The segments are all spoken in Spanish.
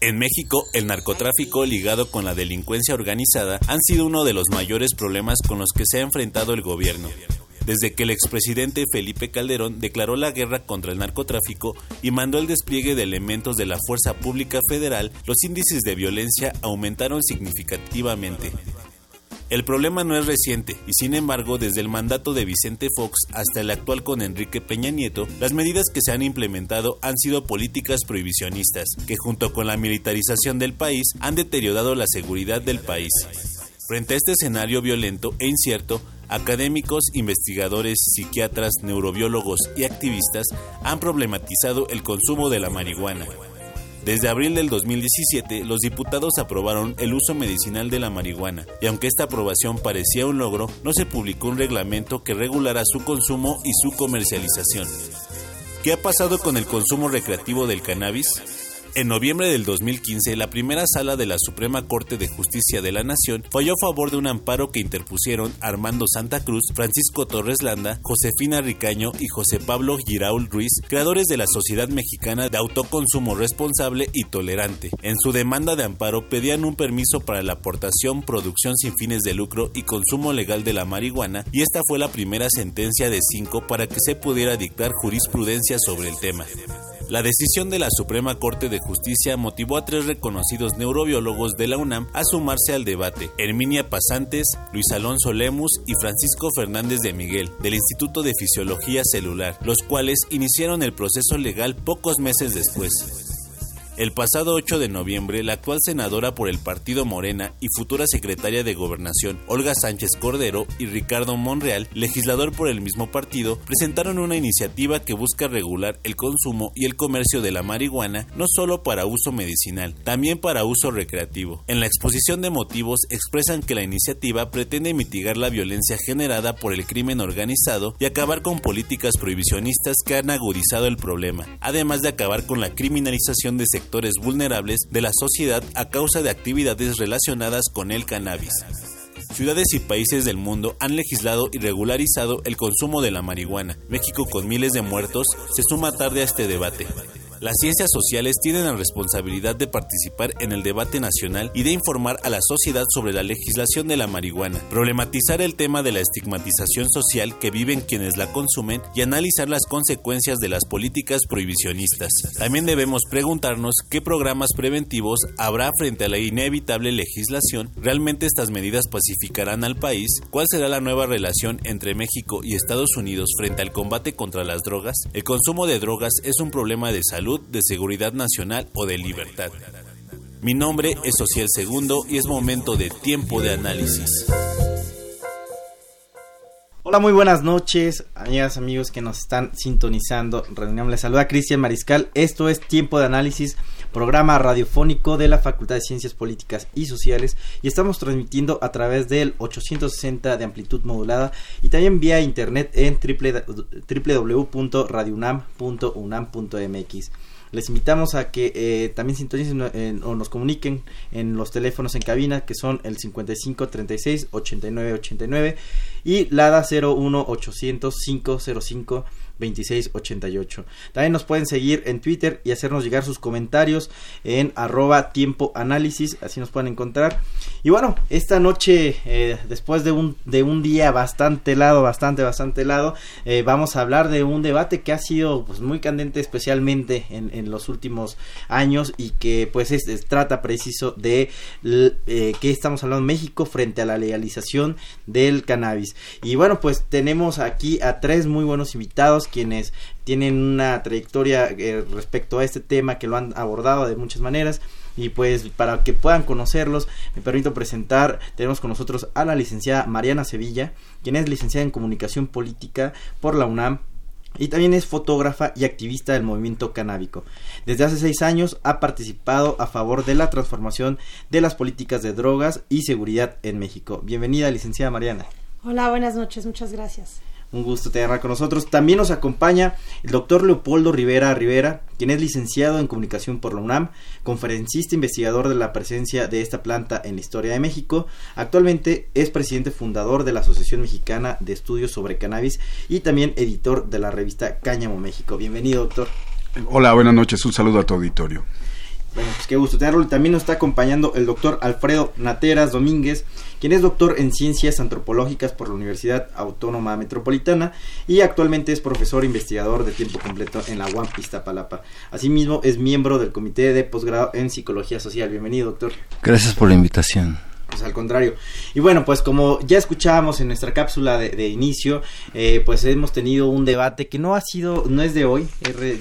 En México, el narcotráfico ligado con la delincuencia organizada han sido uno de los mayores problemas con los que se ha enfrentado el gobierno. Desde que el expresidente Felipe Calderón declaró la guerra contra el narcotráfico y mandó el despliegue de elementos de la Fuerza Pública Federal, los índices de violencia aumentaron significativamente. El problema no es reciente y sin embargo desde el mandato de Vicente Fox hasta el actual con Enrique Peña Nieto, las medidas que se han implementado han sido políticas prohibicionistas que junto con la militarización del país han deteriorado la seguridad del país. Frente a este escenario violento e incierto, académicos, investigadores, psiquiatras, neurobiólogos y activistas han problematizado el consumo de la marihuana desde abril del 2017, los diputados aprobaron el uso medicinal de la marihuana, y aunque esta aprobación parecía un logro, no se publicó un reglamento que regulara su consumo y su comercialización. ¿Qué ha pasado con el consumo recreativo del cannabis? En noviembre del 2015, la primera sala de la Suprema Corte de Justicia de la Nación falló a favor de un amparo que interpusieron Armando Santa Cruz, Francisco Torres Landa, Josefina Ricaño y José Pablo Giraul Ruiz, creadores de la Sociedad Mexicana de Autoconsumo Responsable y Tolerante. En su demanda de amparo pedían un permiso para la aportación, producción sin fines de lucro y consumo legal de la marihuana, y esta fue la primera sentencia de cinco para que se pudiera dictar jurisprudencia sobre el tema. La decisión de la Suprema Corte de Justicia motivó a tres reconocidos neurobiólogos de la UNAM a sumarse al debate, Herminia Pasantes, Luis Alonso Lemus y Francisco Fernández de Miguel, del Instituto de Fisiología Celular, los cuales iniciaron el proceso legal pocos meses después. El pasado 8 de noviembre, la actual senadora por el partido Morena y futura secretaria de Gobernación, Olga Sánchez Cordero, y Ricardo Monreal, legislador por el mismo partido, presentaron una iniciativa que busca regular el consumo y el comercio de la marihuana no solo para uso medicinal, también para uso recreativo. En la exposición de motivos expresan que la iniciativa pretende mitigar la violencia generada por el crimen organizado y acabar con políticas prohibicionistas que han agudizado el problema, además de acabar con la criminalización de sectores vulnerables de la sociedad a causa de actividades relacionadas con el cannabis. Ciudades y países del mundo han legislado y regularizado el consumo de la marihuana. México, con miles de muertos, se suma tarde a este debate. Las ciencias sociales tienen la responsabilidad de participar en el debate nacional y de informar a la sociedad sobre la legislación de la marihuana, problematizar el tema de la estigmatización social que viven quienes la consumen y analizar las consecuencias de las políticas prohibicionistas. También debemos preguntarnos qué programas preventivos habrá frente a la inevitable legislación, realmente estas medidas pacificarán al país, cuál será la nueva relación entre México y Estados Unidos frente al combate contra las drogas. El consumo de drogas es un problema de salud de seguridad nacional o de libertad. Mi nombre es Social Segundo y es momento de tiempo de análisis. Hola, muy buenas noches, amigas, amigos que nos están sintonizando. Reunión les saluda Cristian Mariscal. Esto es Tiempo de Análisis, programa radiofónico de la Facultad de Ciencias Políticas y Sociales. Y estamos transmitiendo a través del 860 de amplitud modulada y también vía internet en www.radiounam.unam.mx. Les invitamos a que eh, también sintonicen o nos comuniquen en los teléfonos en cabina que son el 55 36 89 89 y LADA 01 800 505 2688. También nos pueden seguir en Twitter y hacernos llegar sus comentarios en arroba tiempo así nos pueden encontrar. Y bueno, esta noche, eh, después de un, de un día bastante helado, bastante, bastante helado, eh, vamos a hablar de un debate que ha sido pues, muy candente, especialmente en, en los últimos años y que pues es, trata preciso de eh, qué estamos hablando México frente a la legalización del cannabis. Y bueno, pues tenemos aquí a tres muy buenos invitados quienes tienen una trayectoria eh, respecto a este tema que lo han abordado de muchas maneras y pues para que puedan conocerlos me permito presentar tenemos con nosotros a la licenciada Mariana Sevilla quien es licenciada en comunicación política por la UNAM y también es fotógrafa y activista del movimiento canábico. Desde hace seis años ha participado a favor de la transformación de las políticas de drogas y seguridad en México. Bienvenida, licenciada Mariana. Hola, buenas noches, muchas gracias. Un gusto tenerla con nosotros. También nos acompaña el doctor Leopoldo Rivera Rivera, quien es licenciado en comunicación por la UNAM, conferencista investigador de la presencia de esta planta en la historia de México. Actualmente es presidente fundador de la Asociación Mexicana de Estudios sobre Cannabis y también editor de la revista Cáñamo México. Bienvenido, doctor. Hola, buenas noches. Un saludo a tu auditorio. Bueno, pues qué gusto tenerlo. También nos está acompañando el doctor Alfredo Nateras Domínguez, quien es doctor en ciencias antropológicas por la Universidad Autónoma Metropolitana y actualmente es profesor investigador de tiempo completo en la UAM Iztapalapa. Asimismo, es miembro del Comité de Posgrado en Psicología Social. Bienvenido, doctor. Gracias por la invitación pues al contrario. Y bueno, pues como ya escuchábamos en nuestra cápsula de, inicio, eh, pues hemos tenido un debate que no ha sido, no es de hoy,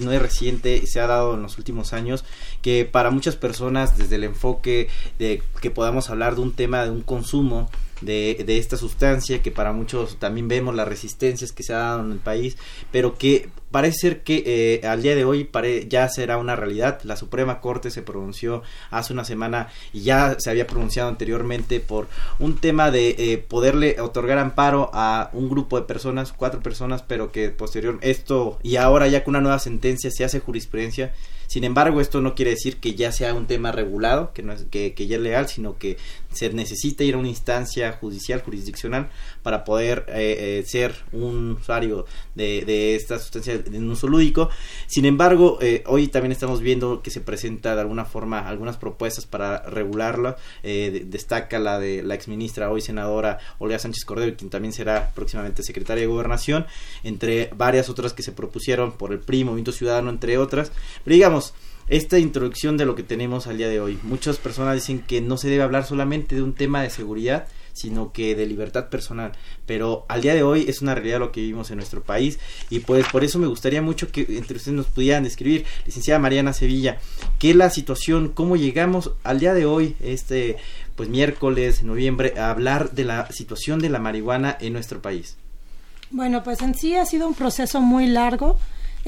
no es reciente, se ha dado en los últimos años, que para muchas personas desde el enfoque de que podamos hablar de un tema de un consumo, de, de, esta sustancia que para muchos también vemos las resistencias que se ha dado en el país pero que parece ser que eh, al día de hoy ya será una realidad. La Suprema Corte se pronunció hace una semana y ya se había pronunciado anteriormente por un tema de eh, poderle otorgar amparo a un grupo de personas, cuatro personas, pero que posterior esto y ahora ya con una nueva sentencia se hace jurisprudencia sin embargo, esto no quiere decir que ya sea un tema regulado, que, no es, que, que ya es legal, sino que se necesita ir a una instancia judicial, jurisdiccional, para poder eh, eh, ser un usuario de, de esta sustancia de un uso lúdico. Sin embargo, eh, hoy también estamos viendo que se presenta de alguna forma algunas propuestas para regularla. destaca la de la exministra, hoy senadora Olga Sánchez Cordero, quien también será próximamente secretaria de Gobernación, entre varias otras que se propusieron por el PRI, Movimiento Ciudadano, entre otras. Pero digamos, esta introducción de lo que tenemos al día de hoy. Muchas personas dicen que no se debe hablar solamente de un tema de seguridad, sino que de libertad personal. Pero al día de hoy es una realidad lo que vivimos en nuestro país y pues por eso me gustaría mucho que entre ustedes nos pudieran describir, licenciada Mariana Sevilla, qué es la situación, cómo llegamos al día de hoy, este pues miércoles, noviembre, a hablar de la situación de la marihuana en nuestro país. Bueno, pues en sí ha sido un proceso muy largo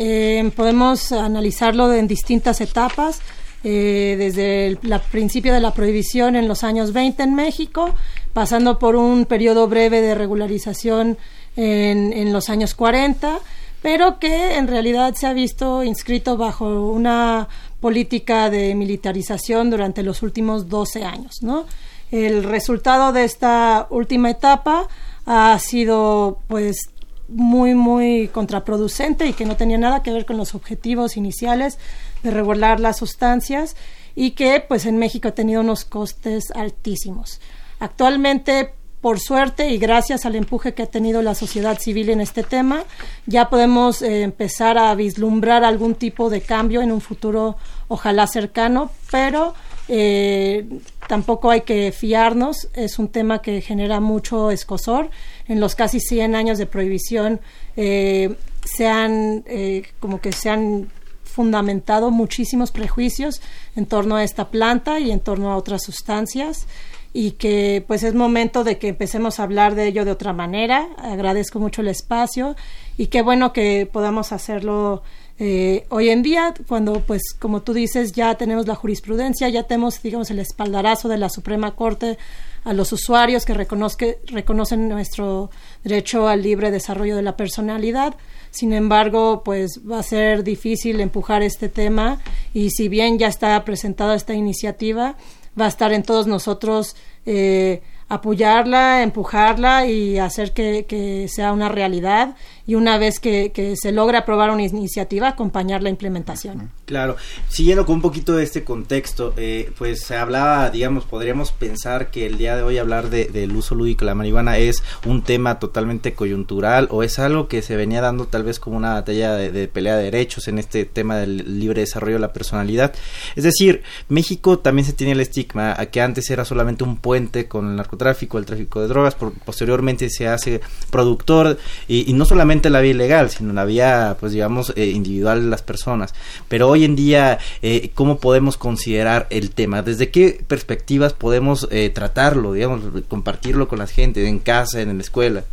eh, podemos analizarlo en distintas etapas. Eh, desde el principio de la prohibición en los años 20 en México, pasando por un periodo breve de regularización en, en, los años 40, pero que en realidad se ha visto inscrito bajo una política de militarización durante los últimos 12 años. ¿no? El resultado de esta última etapa ha sido pues muy, muy contraproducente y que no tenía nada que ver con los objetivos iniciales de regular las sustancias y que pues en México ha tenido unos costes altísimos. Actualmente, por suerte y gracias al empuje que ha tenido la sociedad civil en este tema, ya podemos eh, empezar a vislumbrar algún tipo de cambio en un futuro ojalá cercano, pero eh, tampoco hay que fiarnos, es un tema que genera mucho escosor. En los casi 100 años de prohibición eh, se han, eh, como que se han fundamentado muchísimos prejuicios en torno a esta planta y en torno a otras sustancias y que pues es momento de que empecemos a hablar de ello de otra manera. Agradezco mucho el espacio y qué bueno que podamos hacerlo eh, hoy en día, cuando, pues, como tú dices, ya tenemos la jurisprudencia, ya tenemos, digamos, el espaldarazo de la Suprema Corte a los usuarios que reconocen nuestro derecho al libre desarrollo de la personalidad. Sin embargo, pues va a ser difícil empujar este tema y si bien ya está presentada esta iniciativa, va a estar en todos nosotros eh, apoyarla, empujarla y hacer que, que sea una realidad y una vez que, se logra aprobar una iniciativa, acompañar la implementación. Claro, siguiendo con un poquito de este contexto, eh, pues se hablaba, digamos, podríamos pensar que el día de hoy hablar de, del uso lúdico de la marihuana es un tema totalmente coyuntural o es algo que se venía dando tal vez como una batalla de, pelea de derechos en este tema del libre desarrollo de la personalidad. Es decir, México también se tiene el estigma a que antes era solamente un puente con el narcotráfico, el tráfico de drogas, por, posteriormente se hace productor y no solamente la vía ilegal, sino la vía, pues digamos, eh, individual de las personas. Pero hoy en día, eh, ¿cómo podemos considerar el tema? ¿Desde qué perspectivas podemos eh, tratarlo, digamos, compartirlo con la gente, en casa, en la escuela?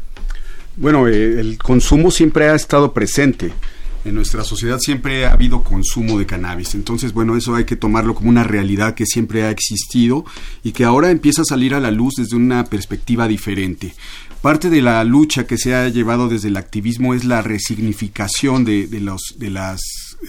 Bueno, eh, el consumo siempre ha estado presente. En nuestra sociedad siempre ha habido consumo de cannabis. Entonces, bueno, eso hay que tomarlo como una realidad que siempre ha existido y que ahora empieza a salir a la luz desde una perspectiva diferente. Parte de la lucha que se ha llevado desde el activismo es la resignificación de, los, de las,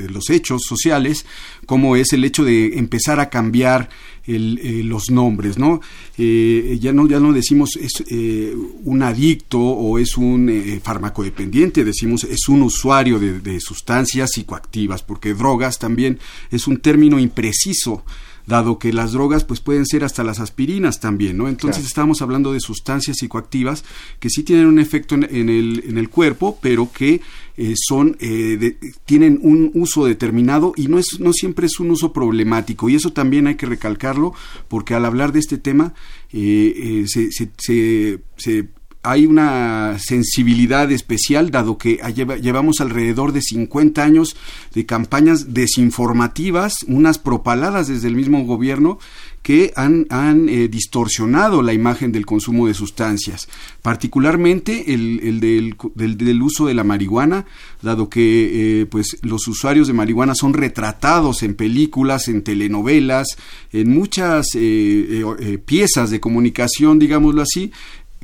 los hechos sociales, como es el hecho de empezar a cambiar el, eh, los nombres, ¿no? Eh, ya no ya no decimos es eh, un adicto o es un eh, farmacodependiente, decimos es un usuario de sustancias psicoactivas, porque drogas también es un término impreciso dado que las drogas pues pueden ser hasta las aspirinas también, ¿no? Entonces claro. estamos hablando de sustancias psicoactivas que sí tienen un efecto en, en, el, en el cuerpo, pero que eh, son eh, de, tienen un uso determinado y no es no siempre es un uso problemático y eso también hay que recalcarlo porque al hablar de este tema eh, se, se, se, se hay una sensibilidad especial, dado que llevamos alrededor de 50 años de campañas desinformativas, unas propaladas desde el mismo gobierno, que han, eh, distorsionado la imagen del consumo de sustancias, particularmente el, el del, del, uso de la marihuana, dado que eh, pues los usuarios de marihuana son retratados en películas, en telenovelas, en muchas eh, eh piezas de comunicación, digámoslo así,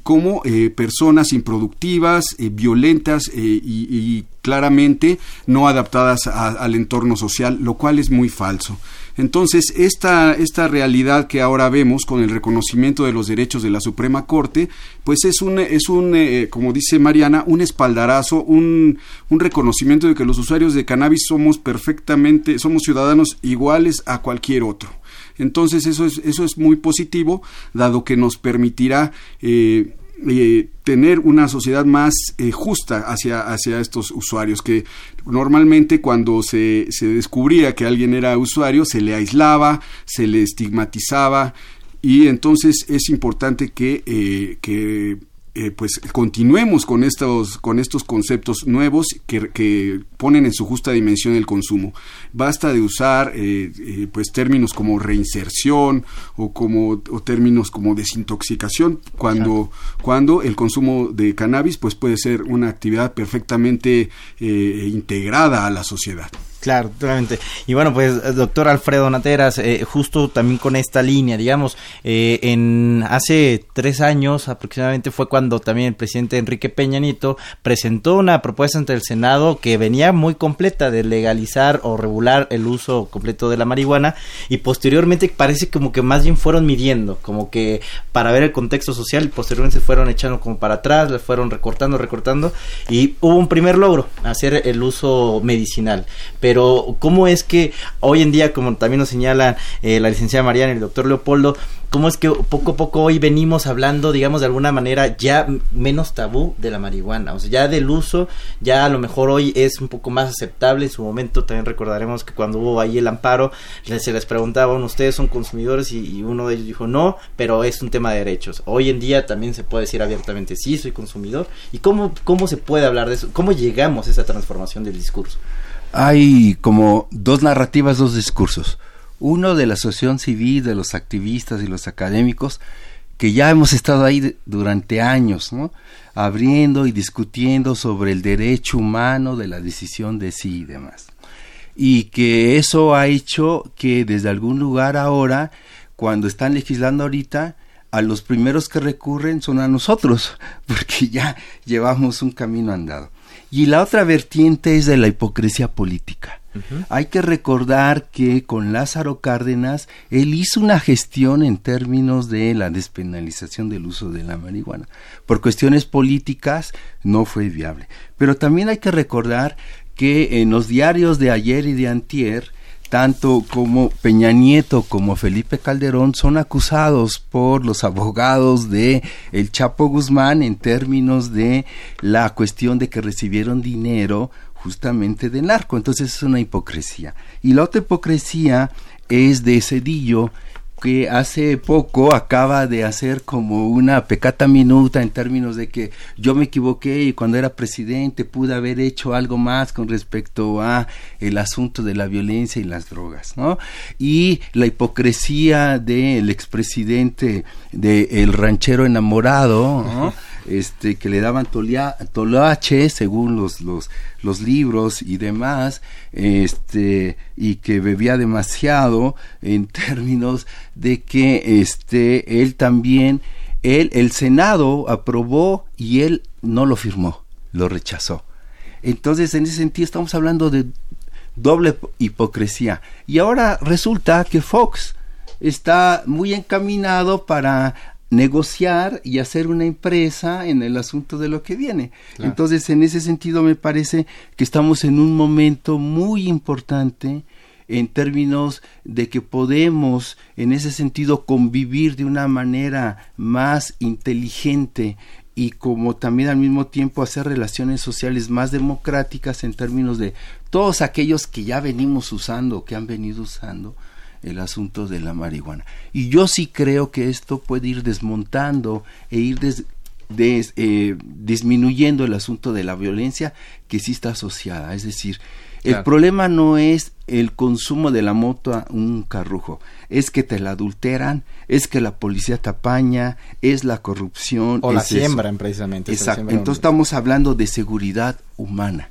como eh, personas improductivas, eh, violentas eh, y, y, claramente no adaptadas a, al entorno social, lo cual es muy falso. Entonces, esta, esta realidad que ahora vemos con el reconocimiento de los derechos de la Suprema Corte, pues es un, es un eh, como dice Mariana, un espaldarazo, un, un reconocimiento de que los usuarios de cannabis somos perfectamente, somos ciudadanos iguales a cualquier otro. Entonces eso es, eso es muy positivo, dado que nos permitirá eh, eh, tener una sociedad más eh, justa hacia, hacia estos usuarios, que normalmente cuando se, se descubría que alguien era usuario se le aislaba, se le estigmatizaba y entonces es importante que, eh, que eh, pues continuemos con estos, con estos conceptos nuevos que, que, ponen en su justa dimensión el consumo. Basta de usar eh, eh, pues términos como reinserción o como o términos como desintoxicación cuando, cuando el consumo de cannabis pues puede ser una actividad perfectamente eh, integrada a la sociedad. Claro, totalmente. Y bueno, pues doctor Alfredo Nateras, eh, justo también con esta línea, digamos, eh, en hace tres años aproximadamente fue cuando también el presidente Enrique Peña Nieto presentó una propuesta ante el Senado que venía muy completa de legalizar o regular el uso completo de la marihuana y posteriormente parece como que más bien fueron midiendo, como que para ver el contexto social posteriormente se fueron echando como para atrás, le fueron recortando, recortando y hubo un primer logro, hacer el uso medicinal. Pero pero ¿cómo es que hoy en día, como también nos señala eh, la licenciada Mariana y el doctor Leopoldo, cómo es que poco a poco hoy venimos hablando, digamos, de alguna manera ya menos tabú de la marihuana, o sea, ya del uso, ya a lo mejor hoy es un poco más aceptable, en su momento también recordaremos que cuando hubo ahí el amparo, se les preguntaban, ustedes son consumidores y, y uno de ellos dijo no, pero es un tema de derechos. Hoy en día también se puede decir abiertamente sí, soy consumidor, y cómo, cómo se puede hablar de eso, cómo llegamos a esa transformación del discurso hay como dos narrativas, dos discursos. Uno de la asociación civil, de los activistas y los académicos, que ya hemos estado ahí durante años, ¿no? abriendo y discutiendo sobre el derecho humano de la decisión de sí y demás. Y que eso ha hecho que desde algún lugar ahora, cuando están legislando ahorita, a los primeros que recurren son a nosotros, porque ya llevamos un camino andado. Y la otra vertiente es de la hipocresía política. Hay que recordar que con Lázaro Cárdenas él hizo una gestión en términos de la despenalización del uso de la marihuana. Por cuestiones políticas no fue viable. Pero también hay que recordar que en los diarios de ayer y de antier, tanto como Peña Nieto como Felipe Calderón son acusados por los abogados de el Chapo Guzmán en términos de la cuestión de que recibieron dinero justamente de narco. Entonces es una hipocresía. Y la otra hipocresía es de Cedillo, que hace poco acaba de hacer como una pecata minuta en términos de que yo me equivoqué y cuando era presidente pude haber hecho algo más con respecto a el asunto de la violencia y las drogas, ¿no? Y la hipocresía del expresidente de El Ranchero Enamorado, ¿no? este, que le daban tolache según los, los, libros y demás, este, y que bebía demasiado en términos de que este, él también, el Senado aprobó y él no lo firmó, lo rechazó. Entonces, en ese sentido, estamos hablando de doble hipocresía. Y ahora resulta que Fox está muy encaminado para negociar y hacer una empresa en el asunto de lo que viene. Entonces, en ese sentido, me parece que estamos en un momento muy importante en términos de que podemos, en ese sentido, convivir de una manera más inteligente y como también al mismo tiempo hacer relaciones sociales más democráticas en términos de todos aquellos que ya venimos usando, que han venido usando, el asunto de la marihuana. Y yo sí creo que esto puede ir desmontando e ir eh, disminuyendo el asunto de la violencia que sí está asociada. Es decir, el problema no es el consumo de la moto a un carrujo, es que te la adulteran, es que la policía te apaña, es la corrupción. O la siembran precisamente. Exacto. Entonces estamos hablando de seguridad humana.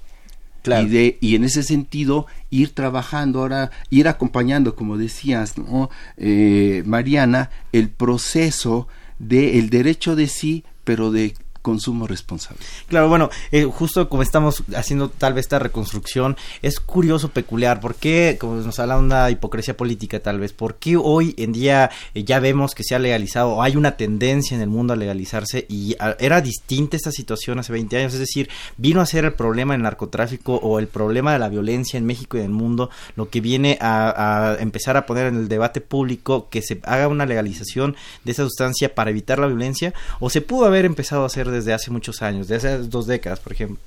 Y, de, y en ese sentido ir trabajando ahora, ir acompañando, como decías, ¿no? Eh, Mariana, el proceso del el derecho de sí, pero de consumo responsable. Claro, bueno, eh, justo como estamos haciendo tal vez esta reconstrucción, es curioso, peculiar, ¿por qué, como nos habla una hipocresía política tal vez, por qué hoy en día eh, ya vemos que se ha legalizado o hay una tendencia en el mundo a legalizarse y era distinta esta situación hace 20 años, es decir, vino a ser el problema del narcotráfico o el problema de la violencia en México y en el mundo, lo que viene a, a empezar a poner en el debate público que se haga una legalización de esa sustancia para evitar la violencia o se pudo haber empezado a hacer desde hace muchos años, desde hace dos décadas, por ejemplo?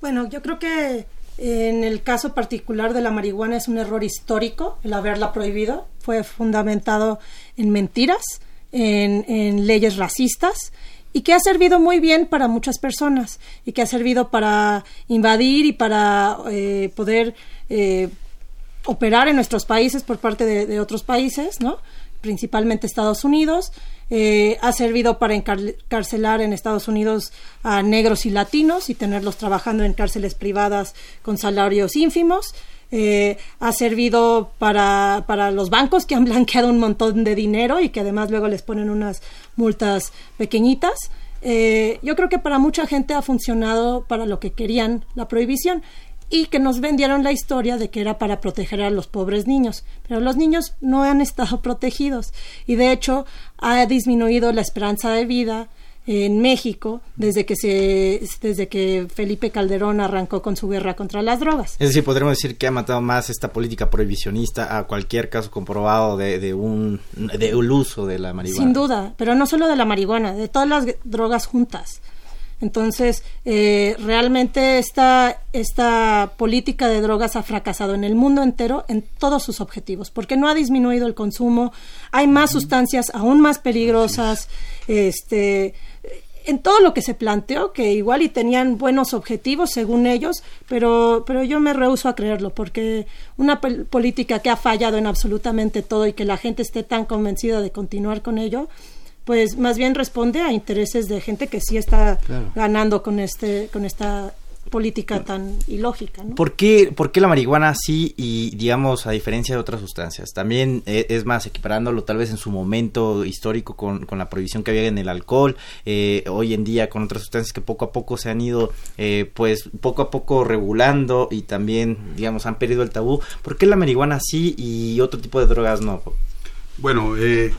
Bueno, yo creo que en el caso particular de la marihuana es un error histórico el haberla prohibido. Fue fundamentado en mentiras, en, leyes racistas y que ha servido muy bien para muchas personas y que ha servido para invadir y para eh, poder eh, operar en nuestros países por parte de, de otros países, ¿no? principalmente Estados Unidos. Eh, ha servido para encarcelar en Estados Unidos a negros y latinos y tenerlos trabajando en cárceles privadas con salarios ínfimos. Eh, ha servido para, para los bancos que han blanqueado un montón de dinero y que además luego les ponen unas multas pequeñitas. Eh, yo creo que para mucha gente ha funcionado para lo que querían la prohibición y que nos vendieron la historia de que era para proteger a los pobres niños, pero los niños no han estado protegidos y de hecho ha disminuido la esperanza de vida en México desde que se desde que Felipe Calderón arrancó con su guerra contra las drogas. Es decir, podríamos decir que ha matado más esta política prohibicionista a cualquier caso comprobado de, de un de un uso de la marihuana. Sin duda, pero no solo de la marihuana, de todas las drogas juntas. Entonces, eh, realmente esta, esta política de drogas ha fracasado en el mundo entero en todos sus objetivos, porque no ha disminuido el consumo, hay más sustancias aún más peligrosas, este, en todo lo que se planteó, que igual y tenían buenos objetivos según ellos, pero, pero yo me rehuso a creerlo, porque una política que ha fallado en absolutamente todo y que la gente esté tan convencida de continuar con ello, pues más bien responde a intereses de gente que sí está ganando con este con esta política tan ilógica. ¿no? ¿Por qué, ¿Por qué la marihuana sí y, digamos, a diferencia de otras sustancias? También eh, es más, equiparándolo tal vez en su momento histórico con, con la prohibición que había en el alcohol, eh, hoy en día con otras sustancias que poco a poco se han ido, eh, pues, poco a poco regulando y también, digamos, han perdido el tabú. ¿Por qué la marihuana sí y otro tipo de drogas no? Bueno, eh,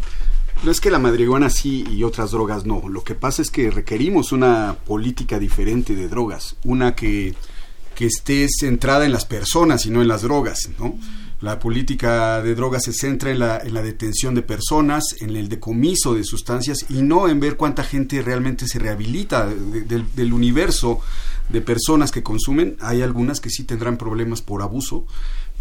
no es que la marihuana sí y otras drogas no. Lo que pasa es que requerimos una política diferente de drogas. Una que, que esté centrada en las personas y no en las drogas, ¿no? La política de drogas se centra en la, en la detención de personas, en el decomiso de sustancias y no en ver cuánta gente realmente se rehabilita de- del- del universo de personas que consumen. Hay algunas que sí tendrán problemas por abuso,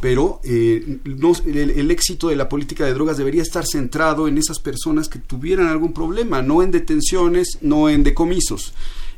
pero eh, no- el, el éxito de la política de drogas debería estar centrado en esas personas que tuvieran algún problema, no en detenciones, no en decomisos.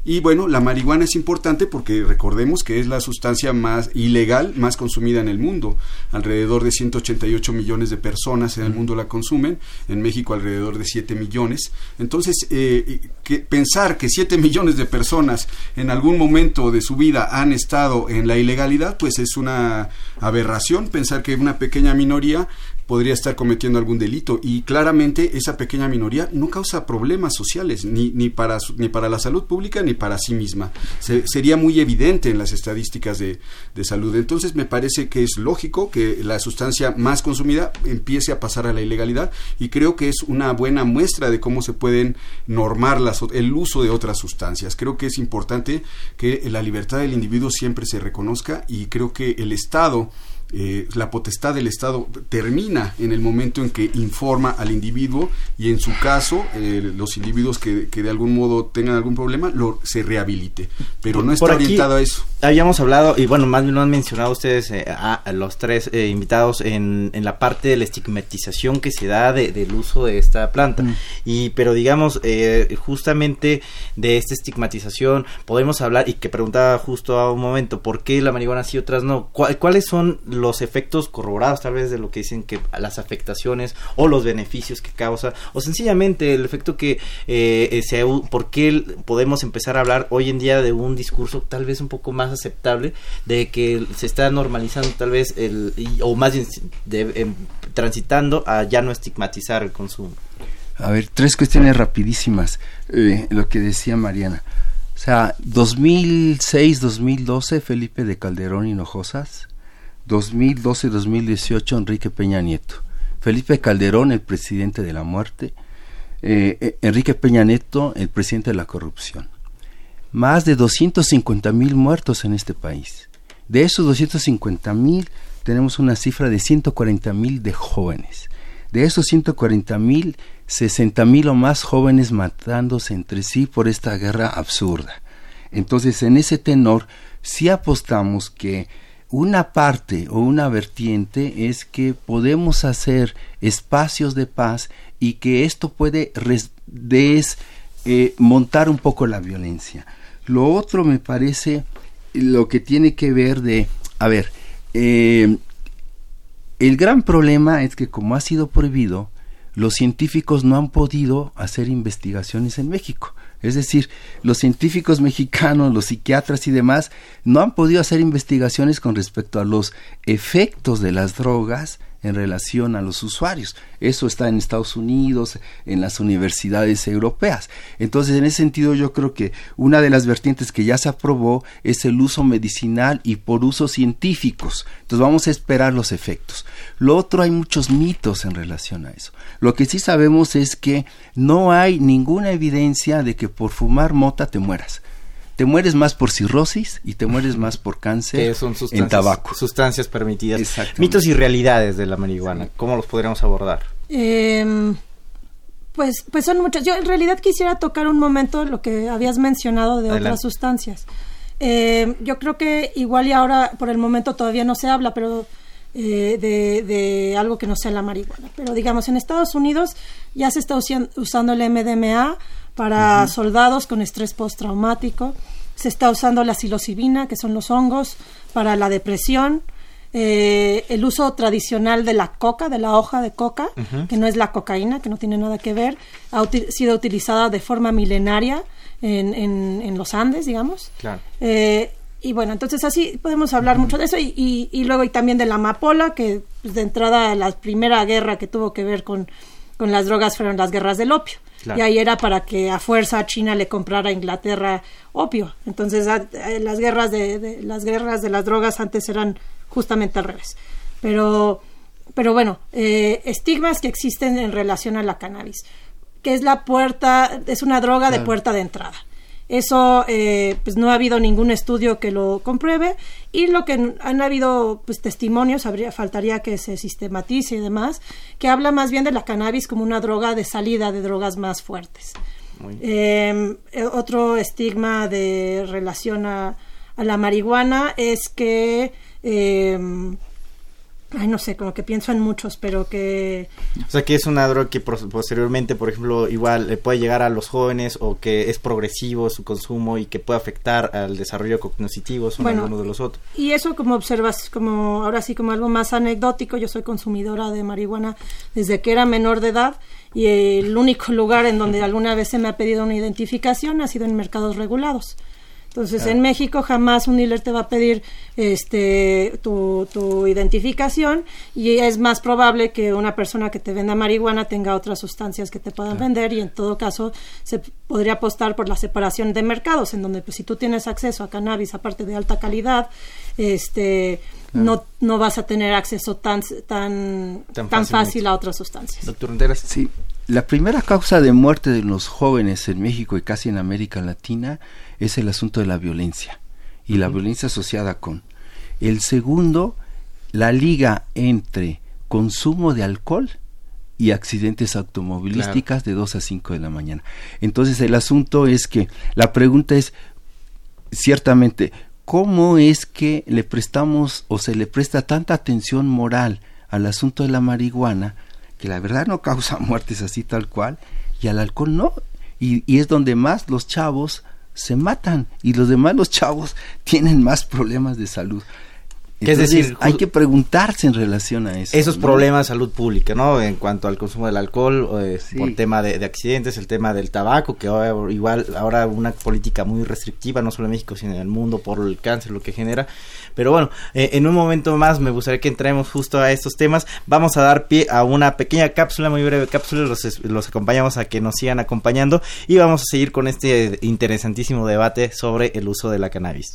Y bueno, la marihuana es importante porque recordemos que es la sustancia más ilegal más consumida en el mundo. Alrededor de 188 millones de personas en el mundo la consumen, en México alrededor de 7 millones. Entonces, eh, que pensar que 7 millones de personas en algún momento de su vida han estado en la ilegalidad, pues es una aberración pensar que una pequeña minoría podría estar cometiendo algún delito y claramente esa pequeña minoría no causa problemas sociales ni, ni, para, ni para la salud pública ni para sí misma. Se- sería muy evidente en las estadísticas de, de salud. Entonces me parece que es lógico que la sustancia más consumida empiece a pasar a la ilegalidad y creo que es una buena muestra de cómo se pueden normar las, el uso de otras sustancias. Creo que es importante que la libertad del individuo siempre se reconozca y creo que el Estado eh, la potestad del Estado termina en el momento en que informa al individuo y en su caso eh, los individuos que, que de algún modo tengan algún problema lo, se rehabilite pero no está Por aquí orientado a eso Habíamos hablado, y bueno, más bien lo han mencionado ustedes, eh, a, a los tres eh, invitados, en, en la parte de la estigmatización que se da de- del uso de esta planta. Y, pero digamos, eh, justamente de esta estigmatización podemos hablar, y que preguntaba justo a un momento, ¿por qué la marihuana sí y otras no? ¿Cuál- ¿Cuáles son los efectos corroborados tal vez de lo que dicen que las afectaciones o los beneficios que causa? O sencillamente el efecto que eh, eh, se, ¿por qué podemos empezar a hablar hoy en día de un discurso tal vez un poco más aceptable de que se está normalizando tal vez el o más bien de- em, transitando a ya no estigmatizar el consumo. A ver, tres cuestiones rapidísimas. Eh, lo que decía Mariana. O sea, 2006-2012 Felipe de Calderón Hinojosas, 2012-2018 Enrique Peña Nieto. Felipe Calderón, el presidente de la muerte, eh, eh, Enrique Peña Nieto, el presidente de la corrupción. Más de 250 mil muertos en este país. De esos 250 mil tenemos una cifra de 140 mil de jóvenes. De esos 140 mil, 60 mil o más jóvenes matándose entre sí por esta guerra absurda. Entonces, en ese tenor, sí apostamos que una parte o una vertiente es que podemos hacer espacios de paz y que esto puede res- des- eh, un poco la violencia. Lo otro me parece lo que tiene que ver de, a ver, eh, el gran problema es que como ha sido prohibido, los científicos no han podido hacer investigaciones en México. Es decir, los científicos mexicanos, los psiquiatras y demás, no han podido hacer investigaciones con respecto a los efectos de las drogas en relación a los usuarios. Eso está en Estados Unidos, en las universidades europeas. Entonces, en ese sentido, yo creo que una de las vertientes que ya se aprobó es el uso medicinal y por usos científicos. Entonces, vamos a esperar los efectos. Lo otro, hay muchos mitos en relación a eso. Lo que sí sabemos es que no hay ninguna evidencia de que por fumar mota te mueras. Te mueres más por cirrosis y te mueres más por cáncer Que son en sustancias, tabaco. sustancias permitidas. Mitos y realidades de la marihuana. ¿Cómo los podríamos abordar? Eh, pues, pues son muchas. Yo en realidad quisiera tocar un momento lo que habías mencionado de Adelante. otras sustancias. Eh, yo creo que igual y ahora por el momento todavía no se habla, pero eh, de, de algo que no sea la marihuana. Pero digamos, en Estados Unidos ya se está usando el MDMA para soldados con estrés postraumático. Se está usando la psilocibina, que son los hongos, para la depresión. Eh, el uso tradicional de la coca, de la hoja de coca, que no es la cocaína, que no tiene nada que ver, ha sido utilizada de forma milenaria en, en- en los Andes, digamos. Claro. Eh, y bueno, entonces así podemos hablar mucho de eso y, y, luego y también de la amapola, que pues, de entrada la primera guerra que tuvo que ver con, con las drogas fueron las guerras del opio. Y ahí era para que a fuerza China le comprara a Inglaterra opio. Entonces eh, las guerras de, las guerras de las drogas antes eran justamente al revés. Pero pero bueno, eh, estigmas que existen en relación a la cannabis, que es la puerta, es una droga de puerta de entrada. Eso, eh, pues no ha habido ningún estudio que lo compruebe y lo que han habido, pues testimonios, habría, faltaría que se sistematice y demás, que habla más bien de la cannabis como una droga de salida de drogas más fuertes. Em, eh, otro estigma de relación a, a la marihuana es que eh, Ay, no sé, como que pienso en muchos, pero que... O sea, que es una droga que posteriormente, por ejemplo, igual le puede llegar a los jóvenes o que es progresivo su consumo y que puede afectar al desarrollo cognitivo, son bueno, algunos de los otros. Y eso como observas, como ahora sí como algo más anecdótico, yo soy consumidora de marihuana desde que era menor de edad y el único lugar en donde alguna vez se me ha pedido una identificación ha sido en mercados regulados. Entonces, en México jamás un dealer te va a pedir este tu, tu, identificación y es más probable que una persona que te venda marihuana tenga otras sustancias que te puedan vender y en todo caso se podría apostar por la separación de mercados en donde pues si tú tienes acceso a cannabis aparte de alta calidad, este no, no vas a tener acceso tan tan tan, fácil a otras sustancias. Doctor sí, la primera causa de muerte de los jóvenes en México y casi en América Latina es el asunto de la violencia y la violencia asociada con. El segundo, la liga entre consumo de alcohol y accidentes automovilísticas de 2 a 5 de la mañana. Entonces el asunto es que la pregunta es ciertamente cómo es que le prestamos o se le presta tanta atención moral al asunto de la marihuana que la verdad no causa muertes así tal cual y al alcohol no y, y es donde más los chavos se matan y los demás los chavos tienen más problemas de salud. Es decir, hay que preguntarse en relación a eso. Esos problemas de salud pública, ¿no? En cuanto al consumo del alcohol, eh, por tema de, accidentes, el tema del tabaco, que igual ahora una política muy restrictiva, no solo en México, sino en el mundo, por el cáncer, lo que genera. Pero bueno, eh, en un momento más me gustaría que entremos justo a estos temas. Vamos a dar pie a una pequeña cápsula, muy breve cápsula, los, los acompañamos a que nos sigan acompañando y vamos a seguir con este interesantísimo debate sobre el uso de la cannabis.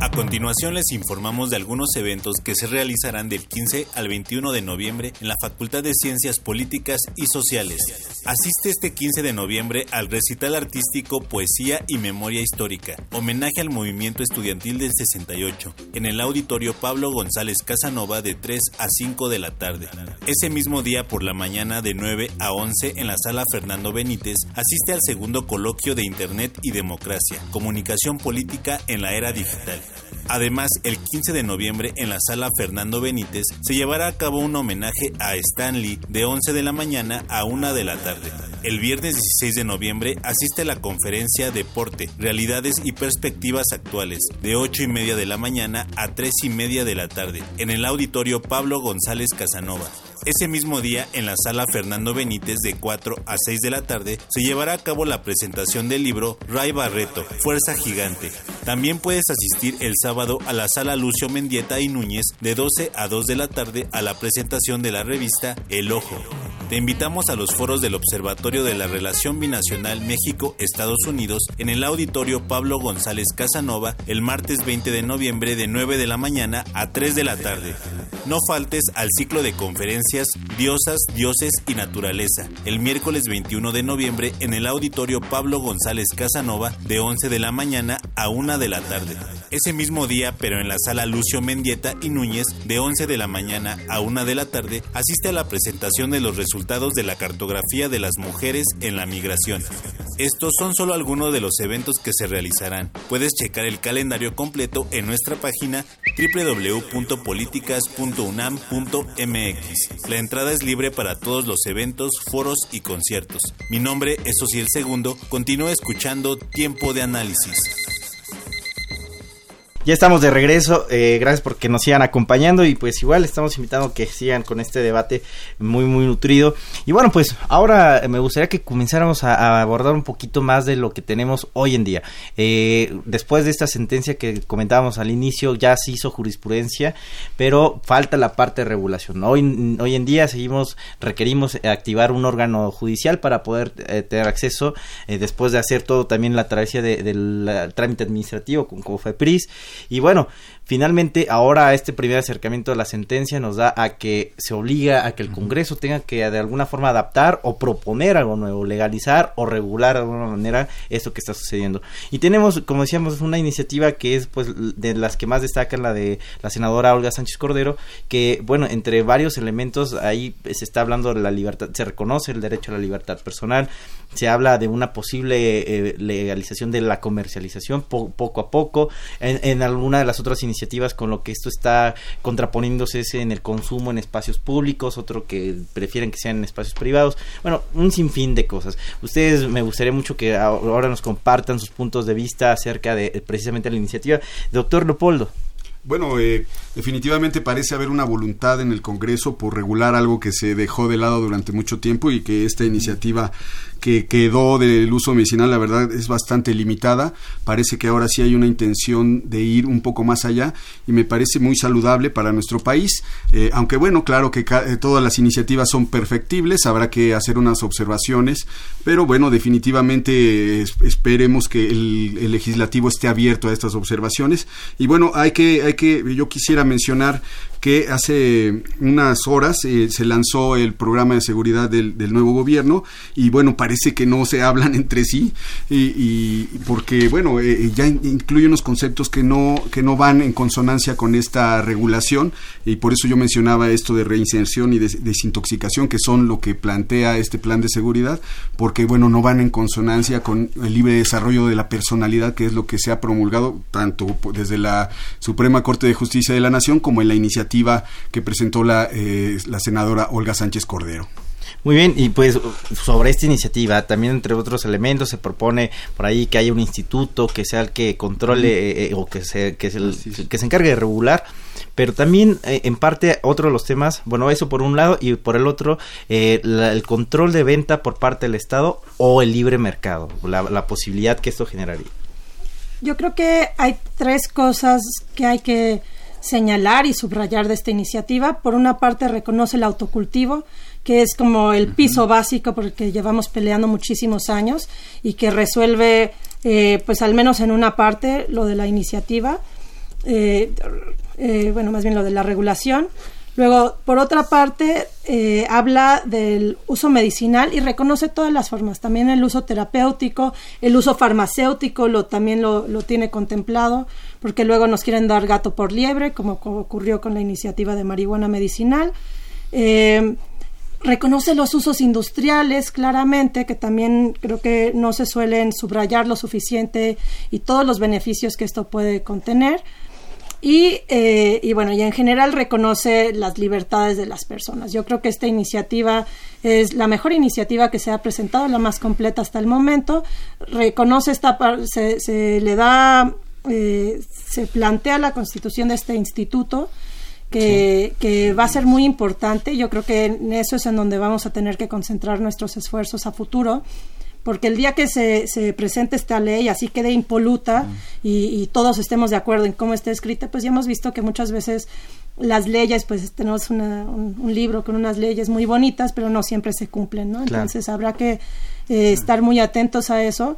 A continuación les informamos de algunos eventos que se realizarán del 15 al 21 de noviembre en la Facultad de Ciencias Políticas y Sociales. Asiste este 15 de noviembre al recital artístico Poesía y Memoria Histórica, homenaje al movimiento estudiantil del 68, en el auditorio Pablo González Casanova de 3 a 5 de la tarde. Ese mismo día por la mañana de 9 a 11 en la sala Fernando Benítez asiste al segundo coloquio de Internet y Democracia, Comunicación Política en la Era Digital. Además, el 15 de noviembre en la sala Fernando Benítez se llevará a cabo un homenaje a Stan Lee de 11 de la mañana a 1 de la tarde. El viernes 16 de noviembre asiste a la conferencia Deporte, Realidades y Perspectivas Actuales de 8 y media de la mañana a 3 y media de la tarde en el auditorio Pablo González Casanova. Ese mismo día, en la sala Fernando Benítez de 4 a 6 de la tarde, se llevará a cabo la presentación del libro Ray Barreto, Fuerza Gigante. También puedes asistir el sábado a la sala Lucio Mendieta y Núñez de 12 a 2 de la tarde a la presentación de la revista El Ojo. Te invitamos a los foros del Observatorio de la Relación Binacional México-Estados Unidos en el auditorio Pablo González Casanova el martes 20 de noviembre de 9 de la mañana a 3 de la tarde. No faltes al ciclo de conferencias Diosas, Dioses y Naturaleza el miércoles 21 de noviembre en el auditorio Pablo González Casanova de 11 de la mañana a 1 de la tarde. Ese mismo día, pero en la sala Lucio Mendieta y Núñez de 11 de la mañana a 1 de la tarde, asiste a la presentación de los resultados de la cartografía de las mujeres en la migración. Estos son solo algunos de los eventos que se realizarán. Puedes checar el calendario completo en nuestra página www.políticas.unam.mx. La entrada es libre para todos los eventos, foros y conciertos. Mi nombre es Osiel Segundo. Continúa escuchando Tiempo de Análisis. Ya estamos de regreso, eh, gracias porque nos sigan acompañando y pues igual estamos invitando a que sigan con este debate muy muy nutrido. Y bueno, pues ahora me gustaría que comenzáramos a, abordar un poquito más de lo que tenemos hoy en día. Eh, después de esta sentencia que comentábamos al inicio, ya se hizo jurisprudencia, pero falta la parte de regulación. Hoy, hoy en día seguimos, requerimos activar un órgano judicial para poder eh, tener acceso, después de hacer todo también la travesía del trámite administrativo con COFEPRIS y bueno, finalmente ahora este primer acercamiento de la sentencia nos da a que se obliga a que el Congreso tenga que de alguna forma adaptar o proponer algo nuevo, legalizar o regular de alguna manera esto que está sucediendo. Y tenemos, como decíamos, una iniciativa que es pues de las que más destacan la de la senadora Olga Sánchez Cordero, que bueno, entre varios elementos ahí se está hablando de la libertad, se reconoce el derecho a la libertad personal, se habla de una posible eh, legalización de la comercialización poco a poco, en, alguna de las otras iniciativas con lo que esto está contraponiéndose en el consumo en espacios públicos, otro que prefieren que sean en espacios privados, bueno, un sinfín de cosas. Ustedes me gustaría mucho que ahora nos compartan sus puntos de vista acerca de precisamente la iniciativa. Doctor Leopoldo. Bueno, eh, definitivamente parece haber una voluntad en el Congreso por regular algo que se dejó de lado durante mucho tiempo y que esta iniciativa que quedó del uso medicinal, la verdad, es bastante limitada. Parece que ahora sí hay una intención de ir un poco más allá y me parece muy saludable para nuestro país. Eh, aunque bueno, claro que eh, todas las iniciativas son perfectibles, habrá que hacer unas observaciones, pero bueno, definitivamente esperemos que el, el, legislativo esté abierto a estas observaciones. Y bueno, hay que hay que, yo quisiera mencionar que hace unas horas eh, se lanzó el programa de seguridad del, nuevo gobierno y bueno, parece que no se hablan entre sí y, porque bueno, eh, ya incluye unos conceptos que no, que no van en consonancia con esta regulación y por eso yo mencionaba esto de reinserción y desintoxicación que son lo que plantea este plan de seguridad porque bueno, no van en consonancia con el libre desarrollo de la personalidad que es lo que se ha promulgado tanto desde la Suprema Corte de Justicia de la Nación como en la iniciativa que presentó la, eh, la senadora Olga Sánchez Cordero. Muy bien, y pues sobre esta iniciativa, también entre otros elementos se propone por ahí que haya un instituto que sea el que controle eh, eh, o que se, que, se, que se encargue de regular, pero también en parte otro de los temas, bueno, eso por un lado y por el otro, el control de venta por parte del Estado o el libre mercado, la, la posibilidad que esto generaría. Yo creo que hay tres cosas que hay que señalar y subrayar de esta iniciativa. Por una parte, reconoce el autocultivo, que es como el piso básico por el que llevamos peleando muchísimos años y que resuelve, eh, pues al menos en una parte, lo de la iniciativa, eh, eh, bueno, más bien lo de la regulación. Luego, por otra parte, eh, habla del uso medicinal y reconoce todas las formas, también el uso terapéutico, el uso farmacéutico lo, también lo, tiene contemplado, porque luego nos quieren dar gato por liebre, como, ocurrió con la iniciativa de marihuana medicinal. Eh, reconoce los usos industriales claramente, que también creo que no se suelen subrayar lo suficiente y todos los beneficios que esto puede contener. Y, eh, y, bueno, y en general reconoce las libertades de las personas. Yo creo que esta iniciativa es la mejor iniciativa que se ha presentado, la más completa hasta el momento. Reconoce esta, se, se le da, eh, se plantea la constitución de este instituto. Que, que va a ser muy importante. Yo creo que en eso es en donde vamos a tener que concentrar nuestros esfuerzos a futuro porque el día que se, se presente esta ley así quede impoluta y, todos estemos de acuerdo en cómo está escrita, pues ya hemos visto que muchas veces las leyes, pues tenemos un, libro con unas leyes muy bonitas, pero no siempre se cumplen, ¿no? Entonces habrá que eh, estar muy atentos a eso.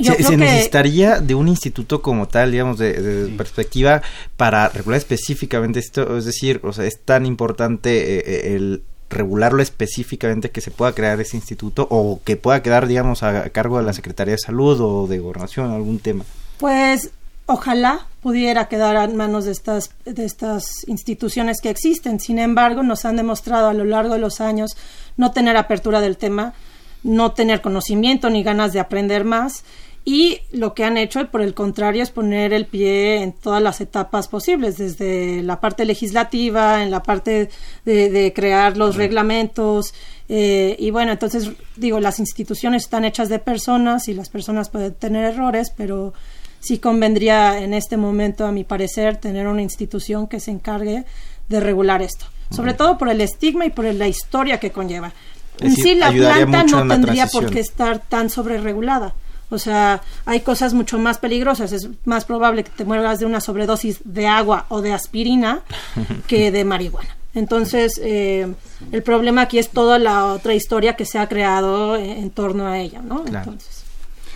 se, necesitaría de un instituto como tal, digamos, de, perspectiva para regular específicamente esto, es decir, o sea, es tan importante eh, eh, el regularlo específicamente que se pueda crear ese instituto o que pueda quedar, digamos, a, cargo de la Secretaría de Salud o de Gobernación, algún tema? Pues ojalá pudiera quedar en manos de estas, de estas instituciones que existen. Sin embargo, nos han demostrado a lo largo de los años no tener apertura del tema, no tener conocimiento ni ganas de aprender más y lo que han hecho, por el contrario, es poner el pie en todas las etapas posibles, desde la parte legislativa, en la parte de, crear los reglamentos. Eh, y bueno, entonces digo, las instituciones están hechas de personas y las personas pueden tener errores, pero sí convendría en este momento, a mi parecer, tener una institución que se encargue de regular esto. Sobre todo por el estigma y por la historia que conlleva. En sí, la planta no tendría por qué estar tan sobreregulada. O sea, hay cosas mucho más peligrosas. Es más probable que te mueras de una sobredosis de agua o de aspirina que de marihuana. Entonces, eh, el problema aquí es toda la otra historia que se ha creado en, torno a ella, ¿no? Entonces.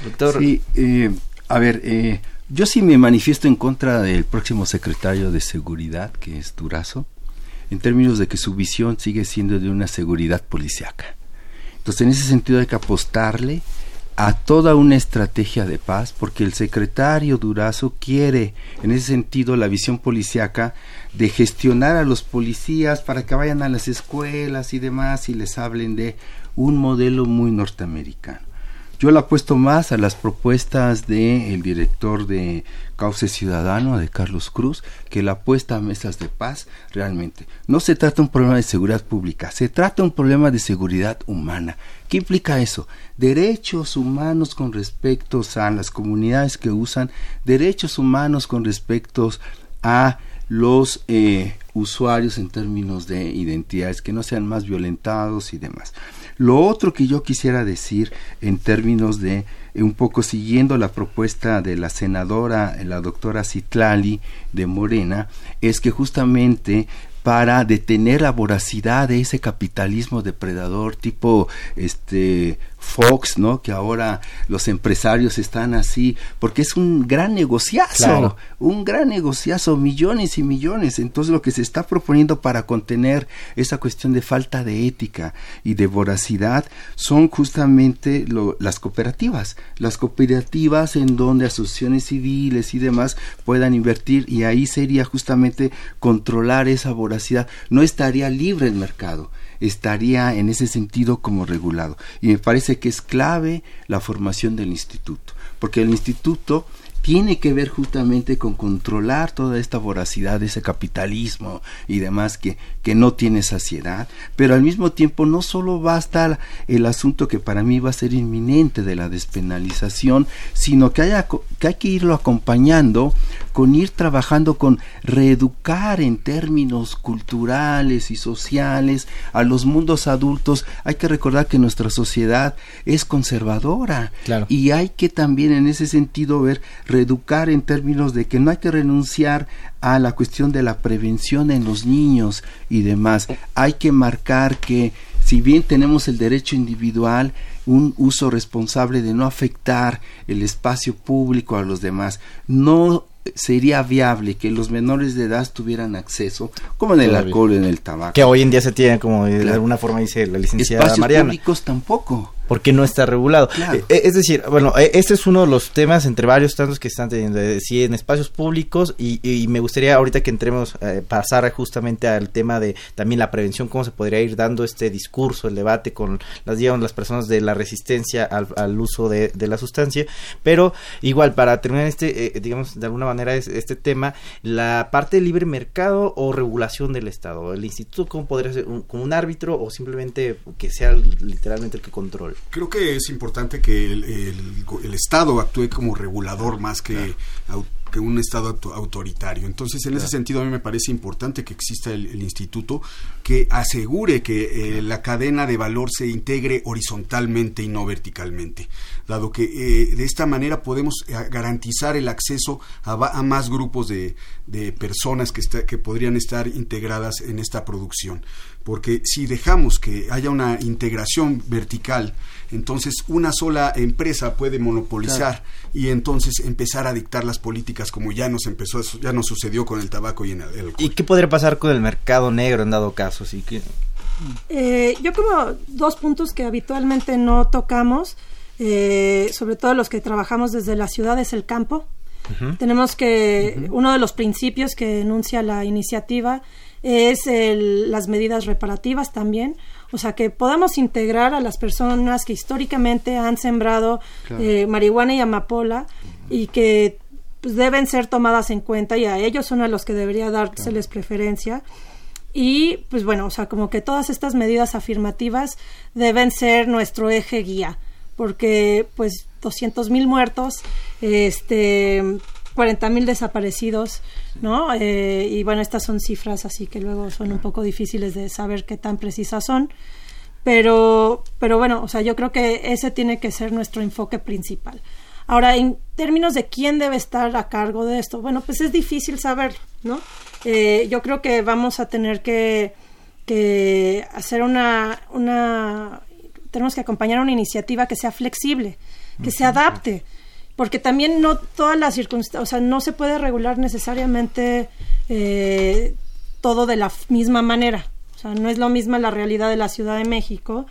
Doctor. Sí, eh, a ver, eh, yo sí me manifiesto en contra del próximo secretario de Seguridad, que es Durazo, en términos de que su visión sigue siendo de una seguridad policiaca. Entonces, en ese sentido hay que apostarle a toda una estrategia de paz, porque el secretario Durazo quiere, en ese sentido, la visión policiaca de gestionar a los policías para que vayan a las escuelas y demás y les hablen de un modelo muy norteamericano. Yo le apuesto más a las propuestas del director de Cauce Ciudadano, de Carlos Cruz, que la apuesta a mesas de paz realmente. No se trata de un problema de seguridad pública, se trata de un problema de seguridad humana. ¿Qué implica eso? Derechos humanos con respecto a las comunidades que usan, derechos humanos con respecto a los eh, usuarios en términos de identidades, que no sean más violentados y demás. Lo otro que yo quisiera decir en términos de eh, un poco siguiendo la propuesta de la senadora, la doctora Citlali de Morena, es que justamente para detener la voracidad de ese capitalismo depredador tipo este Fox, ¿no? Que ahora los empresarios están así, porque es un gran negociazo, un gran negociazo, millones y millones. Entonces lo que se está proponiendo para contener esa cuestión de falta de ética y de voracidad son justamente las cooperativas, las cooperativas en donde asociaciones civiles y demás puedan invertir y ahí sería justamente controlar esa voracidad. No estaría libre el mercado estaría en ese sentido como regulado. Y me parece que es clave la formación del instituto, porque el instituto tiene que ver justamente con controlar toda esta voracidad, ese capitalismo y demás que, que no tiene saciedad, pero al mismo tiempo no solo basta el asunto que para mí va a ser inminente de la despenalización, sino que, haya, que hay que irlo acompañando con ir trabajando con reeducar en términos culturales y sociales a los mundos adultos. Hay que recordar que nuestra sociedad es conservadora y hay que también en ese sentido ver educar en términos de que no hay que renunciar a la cuestión de la prevención en los niños y demás. Hay que marcar que si bien tenemos el derecho individual, un uso responsable de no afectar el espacio público a los demás, no sería viable que los menores de edad tuvieran acceso, como en el alcohol, en el tabaco. Que hoy en día se tiene, como de alguna forma dice la licenciada Espacios públicos tampoco porque no está regulado. Eh, eh, es decir, bueno, eh, este es uno de los temas entre varios tantos que están teniendo, sí, en espacios públicos y, me gustaría ahorita que entremos, pasar justamente al tema de también la prevención, cómo se podría ir dando este discurso, el debate con las, digamos, las personas de la resistencia al, uso de, la sustancia, pero igual, para terminar este, digamos, de alguna manera es, este tema, la parte de libre mercado o regulación del Estado, el instituto, ¿cómo podría ser como un árbitro o simplemente que sea literalmente el que controle? Creo que es importante que el, el, Estado actúe como regulador más que, que un Estado autoritario. Entonces, en ese sentido, a mí me parece importante que exista el, instituto que asegure que eh, la cadena de valor se integre horizontalmente y no verticalmente, dado que eh, de esta manera podemos eh, garantizar el acceso a, más grupos de, de personas que, que podrían estar integradas en esta producción porque si dejamos que haya una integración vertical, entonces una sola empresa puede monopolizar y entonces empezar a dictar las políticas como ya nos empezó, ya nos sucedió con el tabaco y en el, ¿Y qué podría pasar con el mercado negro en dado caso? ¿Sí que... Eh, yo como dos puntos que habitualmente no tocamos, eh, sobre todo los que trabajamos desde la ciudad, es el campo. Tenemos que, uno de los principios que enuncia la iniciativa es el, las medidas reparativas también. O sea, que podamos integrar a las personas que históricamente han sembrado eh, marihuana y amapola y que pues, deben ser tomadas en cuenta y a ellos son a los que debería dárseles preferencia. Y pues bueno, o sea, como que todas estas medidas afirmativas deben ser nuestro eje guía porque pues 200 mil muertos, este, 40 mil desaparecidos, ¿no? Eh, y bueno, estas son cifras así que luego son un poco difíciles de saber qué tan precisas son. Pero, pero bueno, o sea, yo creo que ese tiene que ser nuestro enfoque principal. Ahora, en términos de quién debe estar a cargo de esto, bueno, pues es difícil saber, ¿no? Eh, yo creo que vamos a tener que, que hacer una, una, tenemos que acompañar una iniciativa que sea flexible, que se adapte, porque también no todas las circunstancias, o sea, no se puede regular necesariamente eh, todo de la misma manera. O sea, no es lo misma la realidad de la Ciudad de México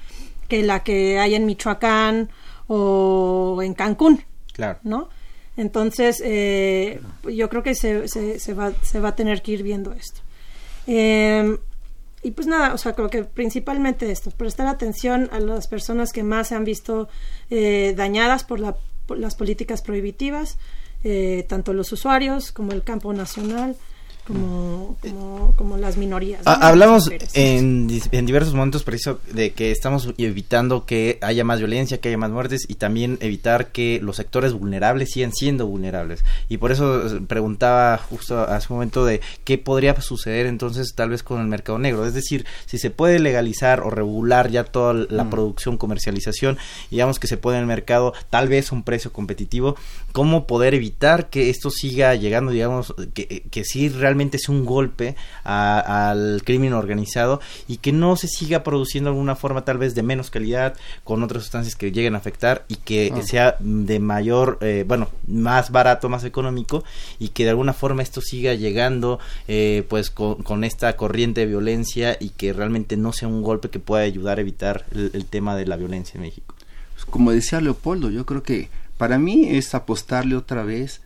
que la que hay en Michoacán o en Cancún. Claro. ¿No? Entonces, eh, yo creo que se, se, va, se va a tener que ir viendo esto. Em, y pues nada, o sea, creo que principalmente esto, prestar atención a las personas que más se han visto eh, dañadas por, la, las políticas prohibitivas, eh, tanto los usuarios como el campo nacional, como, como, las minorías. Hablamos en, en, diversos momentos preciso de que estamos evitando que haya más violencia, que haya más muertes y también evitar que los sectores vulnerables sigan siendo vulnerables. Y por eso eh, preguntaba justo hace un momento de qué podría suceder entonces tal vez con el mercado negro. Es decir, si se puede legalizar o regular ya toda la mm. producción, comercialización, digamos que se puede en el mercado tal vez un precio competitivo, ¿cómo poder evitar que esto siga llegando, digamos, que, que sí realmente es un golpe al crimen organizado y que no se siga produciendo de alguna forma tal vez de menos calidad con otras sustancias que lleguen a afectar y que ah. sea de mayor, eh, bueno, más barato, más económico y que de alguna forma esto siga llegando eh, pues con, esta corriente de violencia y que realmente no sea un golpe que pueda ayudar a evitar el, tema de la violencia en México. Pues, como decía Leopoldo, yo creo que para mí es apostarle otra vez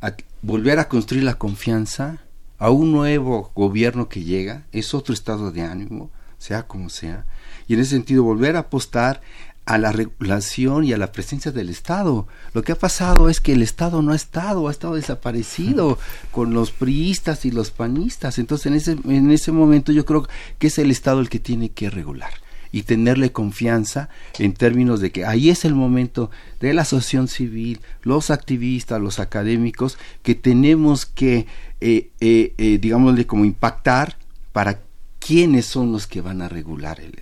a volver a construir la confianza a un nuevo gobierno que llega, es otro estado de ánimo, sea como sea, y en ese sentido volver a apostar a la regulación y a la presencia del Estado. Lo que ha pasado es que el Estado no ha estado, ha estado desaparecido con los priistas y los panistas. Entonces, en ese, en ese momento yo creo que es el Estado el que tiene que regular y tenerle confianza en términos de que ahí es el momento de la asociación civil, los activistas, los académicos, que tenemos que eh, eh, eh, digámosle, como impactar para quiénes son los que van a regular el...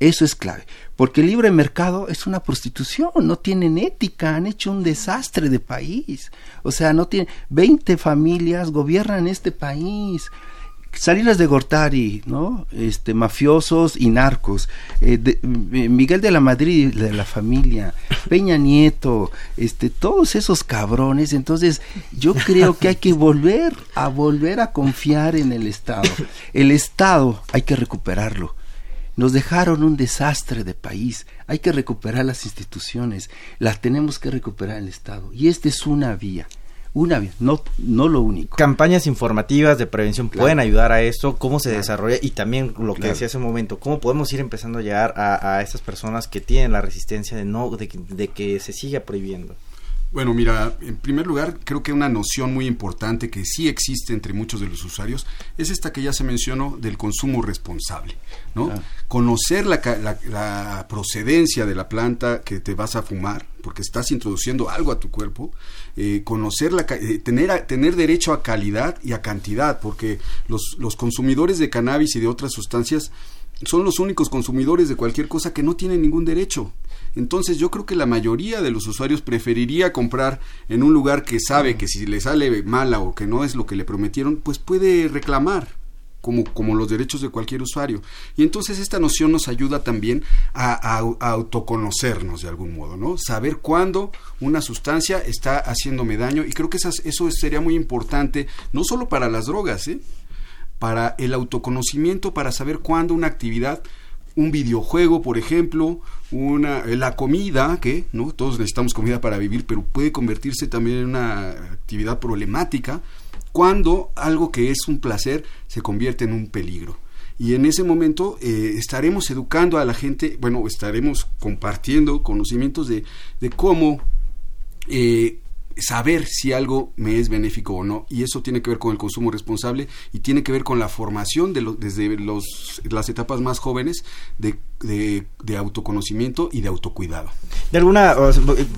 Eso es clave, porque el libre mercado es una prostitución, no tienen ética, han hecho un desastre de país. O sea, no tienen 20 familias gobiernan este país. Salinas de Gortari, ¿no? Este, mafiosos y narcos. Eh, eh, Miguel de la Madrid, de la familia. Peña Nieto, este, todos esos cabrones. Entonces, yo creo que hay que volver a volver a confiar en el Estado. El Estado hay que recuperarlo. Nos dejaron un desastre de país. Hay que recuperar las instituciones. Las tenemos que recuperar el Estado. Y esta es una vía una vez, no, no lo único. Campañas informativas de prevención pueden ayudar a esto, cómo se desarrolla y también lo que decía hace un momento, cómo podemos ir empezando a llegar a, a estas personas que tienen la resistencia de no de, de que se siga prohibiendo. Bueno, mira, en primer lugar, creo que una noción muy importante que sí existe entre muchos de los usuarios es esta que ya se mencionó del consumo responsable, ¿no? Conocer la, la, procedencia de la planta que te vas a fumar, porque estás introduciendo algo a tu cuerpo, eh, conocer la, eh, tener, tener derecho a calidad y a cantidad, porque los, los consumidores de cannabis y de otras sustancias son los únicos consumidores de cualquier cosa que no tienen ningún derecho. Entonces yo creo que la mayoría de los usuarios preferiría comprar en un lugar que sabe que si le sale mala o que no es lo que le prometieron, pues puede reclamar. Como, como los derechos de cualquier usuario. Y entonces esta noción nos ayuda también a, autoconocernos de algún modo, ¿no? Saber cuándo una sustancia está haciéndome daño. Y creo que eso sería muy importante, no solo para las drogas, ¿eh? para el autoconocimiento, para saber cuándo una actividad un videojuego, por ejemplo, una, la comida, que no todos necesitamos comida para vivir, pero puede convertirse también en una actividad problemática cuando algo que es un placer se convierte en un peligro. Y en ese momento eh, estaremos educando a la gente, bueno, estaremos compartiendo conocimientos de, de cómo eh, saber si algo me es benéfico o no. Y eso tiene que ver con el consumo responsable y tiene que ver con la formación de desde los, las etapas más jóvenes de de, autoconocimiento y de autocuidado. De alguna,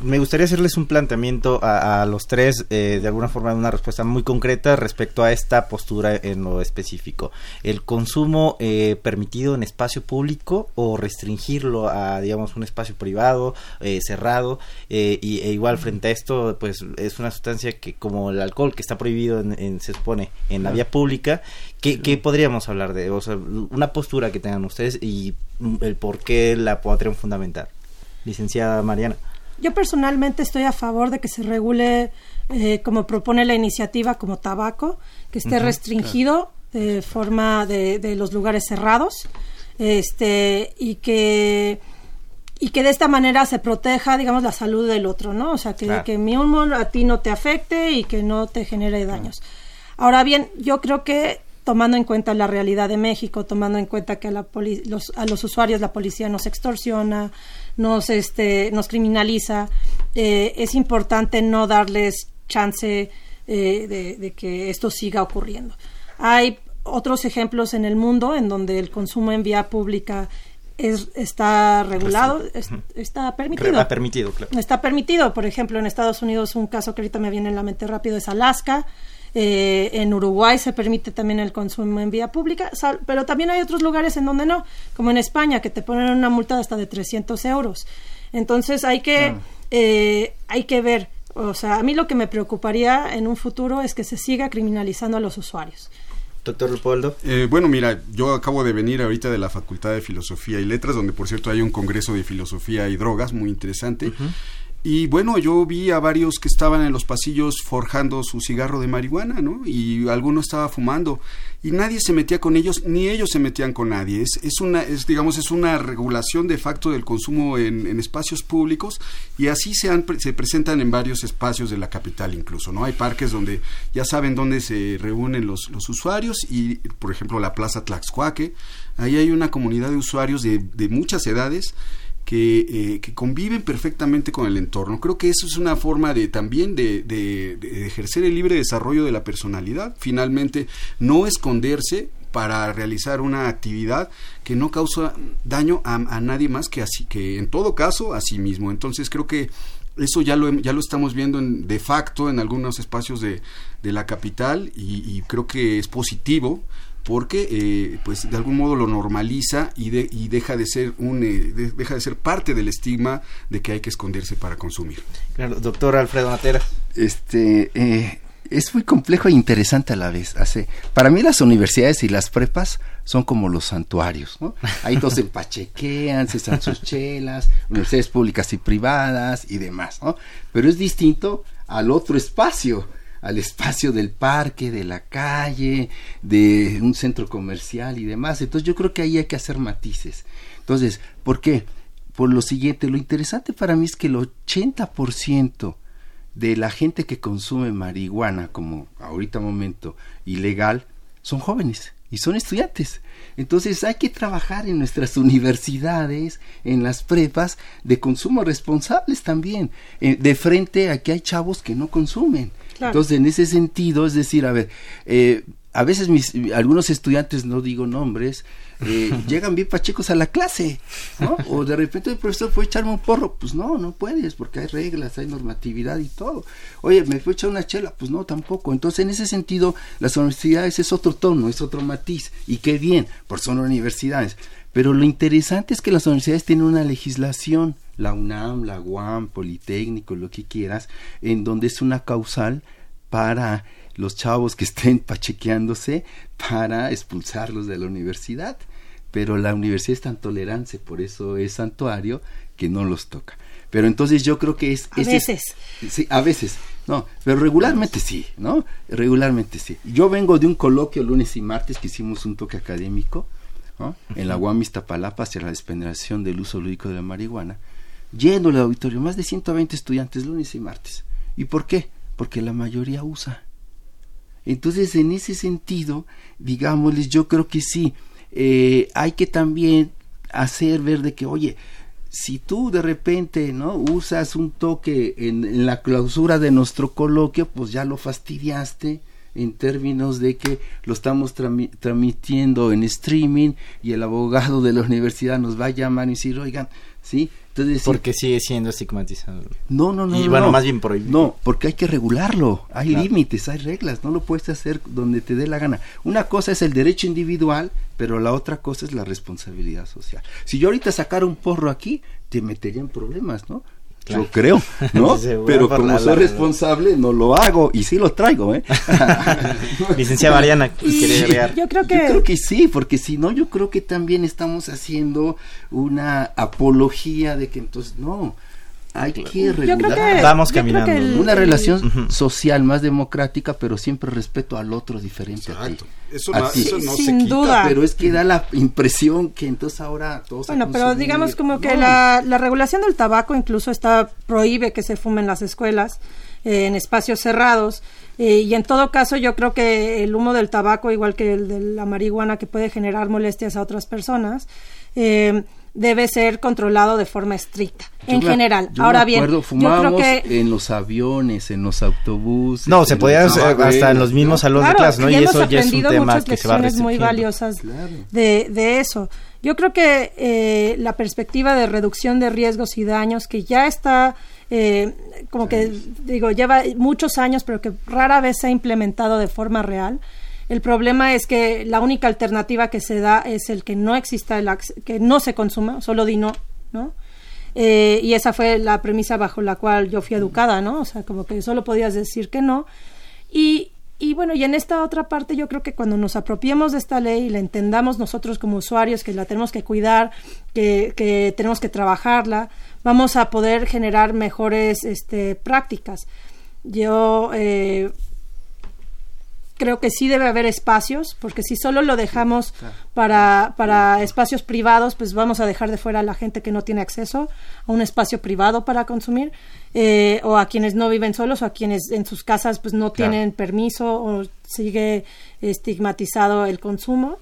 me gustaría hacerles un planteamiento a, los tres, eh, de alguna forma, una respuesta muy concreta respecto a esta postura en lo específico. ¿El consumo eh, permitido en espacio público o restringirlo a, digamos, un espacio privado, eh, cerrado? y, e igual frente a esto, pues es una sustancia que, como el alcohol, que está prohibido, en, se expone en la vía pública, ¿qué, podríamos hablar de? O sea, una postura que tengan ustedes y el por qué la podrían fundamentar. Licenciada Mariana. Yo personalmente estoy a favor de que se regule, eh, como propone la iniciativa, como tabaco, que esté restringido de forma de, los lugares cerrados, este, y que y que de esta manera se proteja, digamos, la salud del otro, ¿no? O sea, que, que mi humor a ti no te afecte y que no te genere daños. Ahora bien, yo creo que tomando en cuenta la realidad de México, tomando en cuenta que a, los, a los usuarios la policía nos extorsiona, nos, este, nos criminaliza, eh, es importante no darles chance eh, de, que esto siga ocurriendo. Hay otros ejemplos en el mundo en donde el consumo en vía pública es, está regulado, está permitido. permitido, Está permitido. Por ejemplo, en Estados Unidos, un caso que ahorita me viene en la mente rápido es Alaska. Eh, en Uruguay se permite también el consumo en vía pública, pero también hay otros lugares en donde no, como en España, que te ponen una multa hasta de 300 euros. Entonces hay que, eh, hay que ver, o sea, a mí lo que me preocuparía en un futuro es que se siga criminalizando a los usuarios. Doctor Leopoldo. Eh, bueno, mira, yo acabo de venir ahorita de la Facultad de Filosofía y Letras, donde por cierto hay un congreso de filosofía y drogas muy interesante. Y bueno, yo vi a varios que estaban en los pasillos forjando su cigarro de marihuana, ¿no? Y alguno estaba fumando y nadie se metía con ellos, ni ellos se metían con nadie. Es, es una, es, digamos, es una regulación de facto del consumo en, espacios públicos y así se, han, se presentan en varios espacios de la capital incluso, ¿no? Hay parques donde ya saben dónde se reúnen los, los usuarios y, por ejemplo, la Plaza Tlaxcuaque, ahí hay una comunidad de usuarios de, de muchas edades eh, que, conviven perfectamente con el entorno. Creo que eso es una forma de también de, ejercer el libre desarrollo de la personalidad. Finalmente, no esconderse para realizar una actividad que no causa daño a, nadie más que así que en todo caso a sí mismo. Entonces creo que eso ya lo, ya lo estamos viendo de facto en algunos espacios de, la capital y creo que es positivo porque eh, pues de algún modo lo normaliza y, de, y deja de ser un eh, deja de ser parte del estigma de que hay que esconderse para consumir. Claro, doctor Alfredo Matera. Este eh, es muy complejo e interesante a la vez. Hace, para mí las universidades y las prepas son como los santuarios, ¿no? Ahí todos se pachequean, se están sus chelas, universidades públicas y privadas y demás, ¿no? Pero es distinto al otro espacio al espacio del parque, de la calle, de un centro comercial y demás. Entonces yo creo que ahí hay que hacer matices. Entonces, ¿por qué? Por lo siguiente, lo interesante para mí es que el 80% de la gente que consume marihuana, como ahorita momento ilegal, son jóvenes y son estudiantes. Entonces hay que trabajar en nuestras universidades, en las prepas, de consumo responsables también, eh, de frente a que hay chavos que no consumen. Entonces, en ese sentido, es decir, a ver, eh, a veces mis, algunos estudiantes, no digo nombres, eh, llegan bien pachecos a la clase, ¿no? O de repente el profesor puede echarme un porro, pues no, no puedes, porque hay reglas, hay normatividad y todo. Oye, ¿me fue echar una chela? Pues no, tampoco. Entonces, en ese sentido, las universidades es otro tono, es otro matiz, y qué bien, por son universidades. Pero lo interesante es que las universidades tienen una legislación, la UNAM, la UAM, Politécnico, lo que quieras, en donde es una causal para los chavos que estén pachequeándose para expulsarlos de la universidad. Pero la universidad es tan tolerante, por eso es santuario, que no los toca. Pero entonces yo creo que es... A veces. sí, a veces. No, pero regularmente sí, ¿no? Regularmente sí. Yo vengo de un coloquio lunes y martes que hicimos un toque académico en la UAM Iztapalapa hacia la despenalización del uso lúdico de la marihuana, lleno el auditorio, más de 120 estudiantes lunes y martes. ¿Y por qué? Porque la mayoría usa. Entonces, en ese sentido, digámosles, yo creo que sí, eh, hay que también hacer ver de que, oye, si tú de repente no usas un toque en, la clausura de nuestro coloquio, pues ya lo fastidiaste, en términos de que lo estamos transmitiendo en streaming y el abogado de la universidad nos va a llamar y decir, oigan, ¿sí? Entonces, porque sigue siendo estigmatizado. No, no, no. Y bueno, más bien prohibido. No, porque hay que regularlo. Hay límites, hay reglas. No lo puedes hacer donde te dé la gana. Una cosa es el derecho individual, pero la otra cosa es la responsabilidad social. Si yo ahorita sacara un porro aquí, te metería en problemas, ¿no? Yo creo, ¿no? Pero como soy responsable, no lo hago y sí lo traigo, ¿eh? Licenciada Mariana, Yo creo que... Yo creo que sí, porque si no, yo creo que también estamos haciendo una apología de que entonces, no, hay que regular. Vamos caminando. Una relación social más democrática, pero siempre respeto al otro diferente a ti. Eso, no, se Sin duda. Pero es que da la impresión que entonces ahora todos. Bueno, pero digamos como que la, la, regulación del tabaco incluso está prohíbe que se fumen en las escuelas, eh, en espacios cerrados. Eh, y en todo caso, yo creo que el humo del tabaco, igual que el de la marihuana, que puede generar molestias a otras personas, eh, debe ser controlado de forma estricta en general. Ahora bien, yo creo que en los aviones, en los autobuses, no, se podía hacer hasta en los mismos salones de clase, ¿no? Y, eso ya es un tema que se va muy valiosas de, de eso. Yo creo que eh, la perspectiva de reducción de riesgos y daños que ya está eh, como que digo lleva muchos años, pero que rara vez se ha implementado de forma real el problema es que la única alternativa que se da es el que no exista, el que no se consuma, solo di no, ¿no? Eh, y esa fue la premisa bajo la cual yo fui educada, ¿no? O sea, como que solo podías decir que no. Y, y bueno, y en esta otra parte yo creo que cuando nos apropiemos de esta ley y la entendamos nosotros como usuarios, que la tenemos que cuidar, que, que tenemos que trabajarla, vamos a poder generar mejores este, prácticas. Yo eh, creo que sí debe haber espacios, porque si solo lo dejamos para, para espacios privados, pues vamos a dejar de fuera a la gente que no tiene acceso a un espacio privado para consumir, eh, o a quienes no viven solos, o a quienes en sus casas pues no tienen permiso, o sigue estigmatizado el consumo.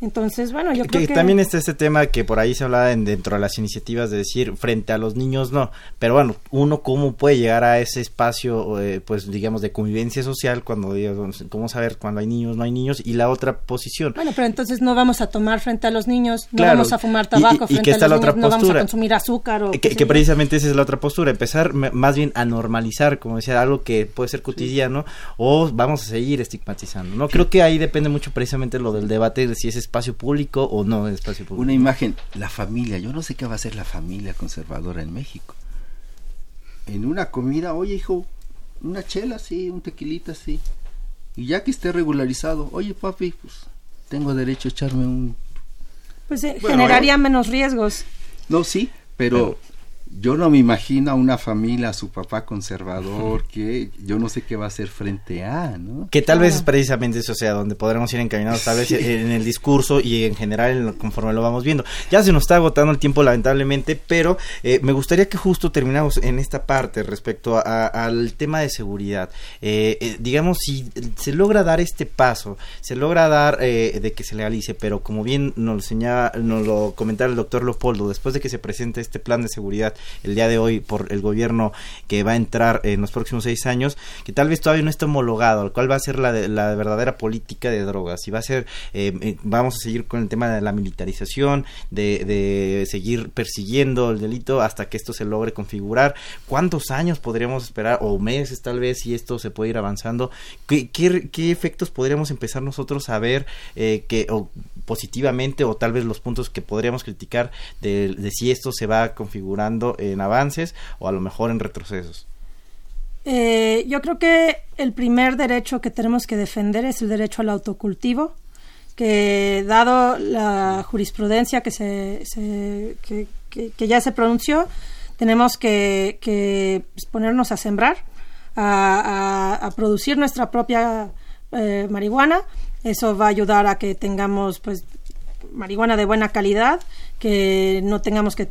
Entonces, bueno, yo creo que, también está este tema que por ahí se hablaba dentro de las iniciativas de decir frente a los niños no, pero bueno, uno cómo puede llegar a ese espacio, eh, pues digamos de convivencia social cuando digamos, cómo saber cuando hay niños, no hay niños y la otra posición. Bueno, pero entonces no vamos a tomar frente a los niños, no vamos a fumar tabaco y, frente a los la otra niños, postura. no vamos a consumir azúcar o que, precisamente esa es la otra postura, empezar más bien a normalizar, como decía, algo que puede ser cotidiano o vamos a seguir estigmatizando. No creo que ahí depende mucho precisamente lo del debate de si es espacio público o no espacio público. Una imagen, la familia, yo no sé qué va a hacer la familia conservadora en México. En una comida, oye hijo, una chela, sí, un tequilita, sí. Y ya que esté regularizado, oye papi, pues tengo derecho a echarme un... Pues eh, generaría menos riesgos. No, sí, pero yo no me imagino a una familia, a su papá conservador, que yo no sé qué va a hacer frente a, ¿no? Que tal vez es precisamente eso, o sea, donde podremos ir encaminados tal vez en el discurso y en general conforme lo vamos viendo. Ya se nos está agotando el tiempo lamentablemente, pero eh, me gustaría que justo terminamos en esta parte respecto al tema de seguridad. Eh, eh, digamos, si se logra dar este paso, se logra dar de que se legalice, pero como bien nos, señala, nos lo comentaba el doctor Leopoldo, después de que se presente este plan de seguridad, el día de hoy por el gobierno que va a entrar en los próximos seis años, que tal vez todavía no está homologado, al cual va a ser la, la verdadera política de drogas y va a ser, eh, eh, vamos a seguir con el tema de la militarización, de, de seguir persiguiendo el delito hasta que esto se logre configurar. ¿Cuántos años podríamos esperar o meses tal vez si esto se puede ir avanzando? ¿Qué, qué, efectos podríamos empezar nosotros a ver eh, que o positivamente o tal vez los puntos que podríamos criticar de, si esto se va configurando en avances o a lo mejor en retrocesos? Eh, yo creo que el primer derecho que tenemos que defender es el derecho al autocultivo, que dado la jurisprudencia que, se, que, ya se pronunció, tenemos que, pues, ponernos a sembrar, a, producir nuestra propia eh, marihuana. Eso va a ayudar a que tengamos pues marihuana de buena calidad, que no tengamos que,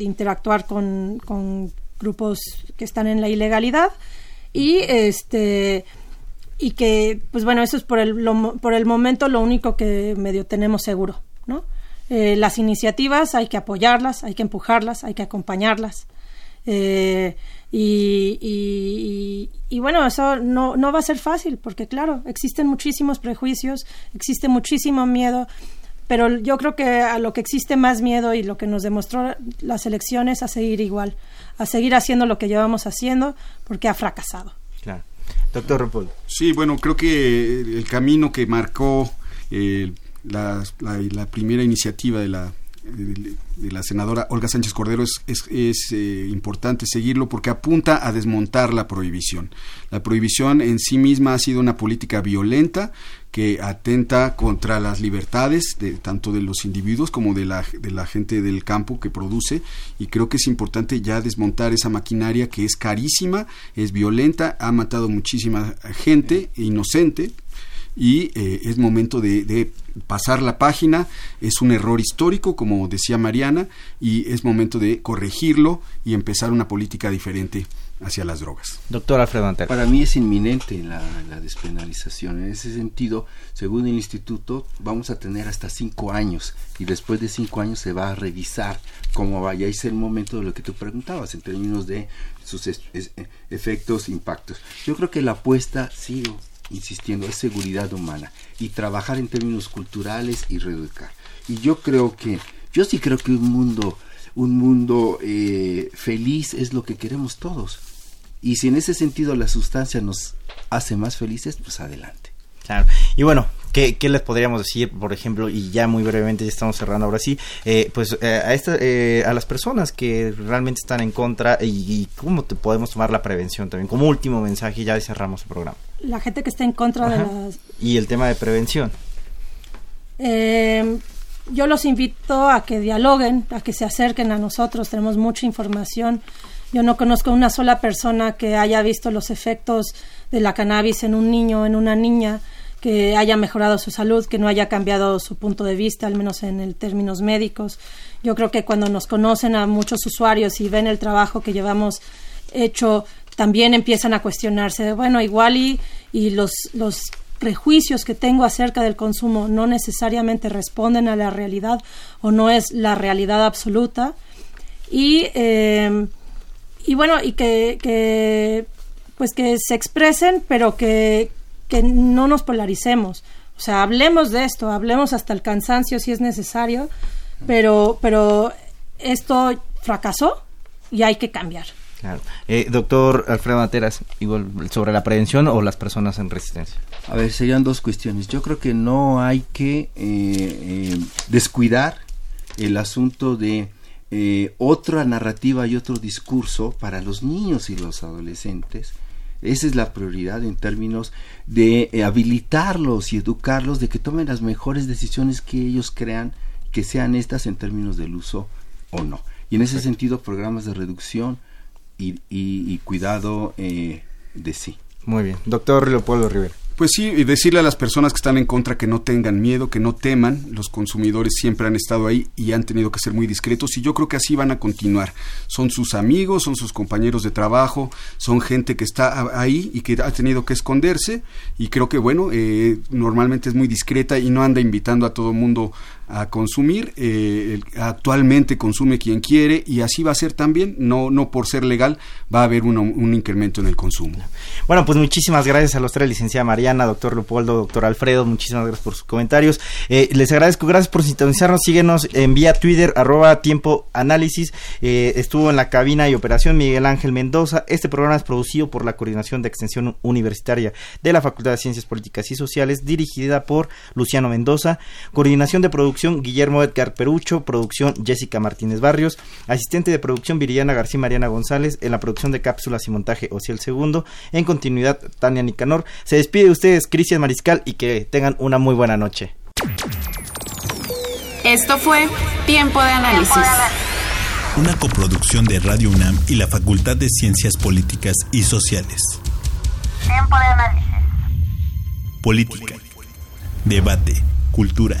interactuar con, grupos que están en la ilegalidad. Y este y que pues bueno eso es por el por el momento lo único que medio tenemos seguro no eh, las iniciativas hay que apoyarlas hay que empujarlas hay que acompañarlas. Eh, Y, y, bueno, eso no, no va a ser fácil, porque claro, existen muchísimos prejuicios, existe muchísimo miedo, pero yo creo que a lo que existe más miedo y lo que nos demostró las elecciones a seguir igual, a seguir haciendo lo que llevamos haciendo, porque ha fracasado. Claro. Doctor Rupol. Sí, bueno, creo que el camino que marcó eh, la, la, primera iniciativa de la de la senadora Olga Sánchez Cordero es, es, eh, importante seguirlo porque apunta a desmontar la prohibición. La prohibición en sí misma ha sido una política violenta que atenta contra las libertades de tanto de los individuos como de la, de la gente del campo que produce y creo que es importante ya desmontar esa maquinaria que es carísima, es violenta, ha matado muchísima gente inocente y eh, es momento de, pasar la página, es un error histórico, como decía Mariana, y es momento de corregirlo y empezar una política diferente hacia las drogas. Doctor Alfredo Para mí es inminente la, despenalización. En ese sentido, según el instituto, vamos a tener hasta cinco años y después de cinco años se va a revisar cómo vaya. Es el momento de lo que tú preguntabas en términos de sus efectos, impactos. Yo creo que la apuesta, sigo insistiendo, es seguridad humana y trabajar en términos culturales y reeducar. Y yo creo que, yo sí creo que un mundo, un mundo eh, feliz es lo que queremos todos. Y si en ese sentido la sustancia nos hace más felices, pues adelante. Claro. Y bueno, ¿Qué, les podríamos decir, por ejemplo, y ya muy brevemente, ya estamos cerrando ahora sí, eh, pues eh, a, esta, a las personas que realmente están en contra y, cómo te podemos tomar la prevención también, como último mensaje, ya cerramos el programa la gente que está en contra de las... Y el tema de prevención. Eh, yo los invito a que dialoguen, a que se acerquen a nosotros, tenemos mucha información. Yo no conozco una sola persona que haya visto los efectos de la cannabis en un niño, en una niña, que haya mejorado su salud, que no haya cambiado su punto de vista, al menos en el términos médicos. Yo creo que cuando nos conocen a muchos usuarios y ven el trabajo que llevamos hecho también empiezan a cuestionarse de, bueno, igual y, y los, los prejuicios que tengo acerca del consumo no necesariamente responden a la realidad o no es la realidad absoluta. Y, em, y bueno, y que, que, pues que se expresen, pero que, que no nos polaricemos. O sea, hablemos de esto, hablemos hasta el cansancio si es necesario, pero, pero esto fracasó y hay que cambiar. Claro. Eh, doctor Alfredo Materas, igual sobre la prevención o las personas en resistencia. A ver, serían dos cuestiones. Yo creo que no hay que eh, eh, descuidar el asunto de otra narrativa y otro discurso para los niños y los adolescentes. Esa es la prioridad en términos de habilitarlos y educarlos de que tomen las mejores decisiones que ellos crean que sean estas en términos del uso o no. Y en ese sentido, programas de reducción, y, cuidado eh, de sí. Muy bien. Doctor Leopoldo Rivera. Pues sí, y decirle a las personas que están en contra que no tengan miedo, que no teman. Los consumidores siempre han estado ahí y han tenido que ser muy discretos y yo creo que así van a continuar. Son sus amigos, son sus compañeros de trabajo, son gente que está ahí y que ha tenido que esconderse y creo que bueno, eh, normalmente es muy discreta y no anda invitando a todo mundo a consumir. Eh, actualmente consume quien quiere y así va a ser también. No, no por ser legal va a haber un incremento en el consumo. Bueno, pues muchísimas gracias a los tres, licenciada Mariana, doctor Leopoldo, doctor Alfredo. Muchísimas gracias por sus comentarios. Eh, les agradezco, gracias por sintonizarnos. Síguenos en vía Twitter, arroba tiempo análisis. Eh, estuvo en la cabina y operación Miguel Ángel Mendoza. Este programa es producido por la Coordinación de Extensión Universitaria de la Facultad de Ciencias Políticas y Sociales, dirigida por Luciano Mendoza. Coordinación de producción Guillermo Edgar Perucho, producción Jessica Martínez Barrios, asistente de producción Viriana García Mariana González, en la producción de cápsulas y montaje Ociel Segundo, en continuidad Tania Nicanor. Se despide de ustedes Cristian Mariscal y que tengan una muy buena noche. Esto fue Tiempo de Análisis. Una coproducción de Radio UNAM y la Facultad de Ciencias Políticas y Sociales. Tiempo de Análisis. Política. Debate. Cultura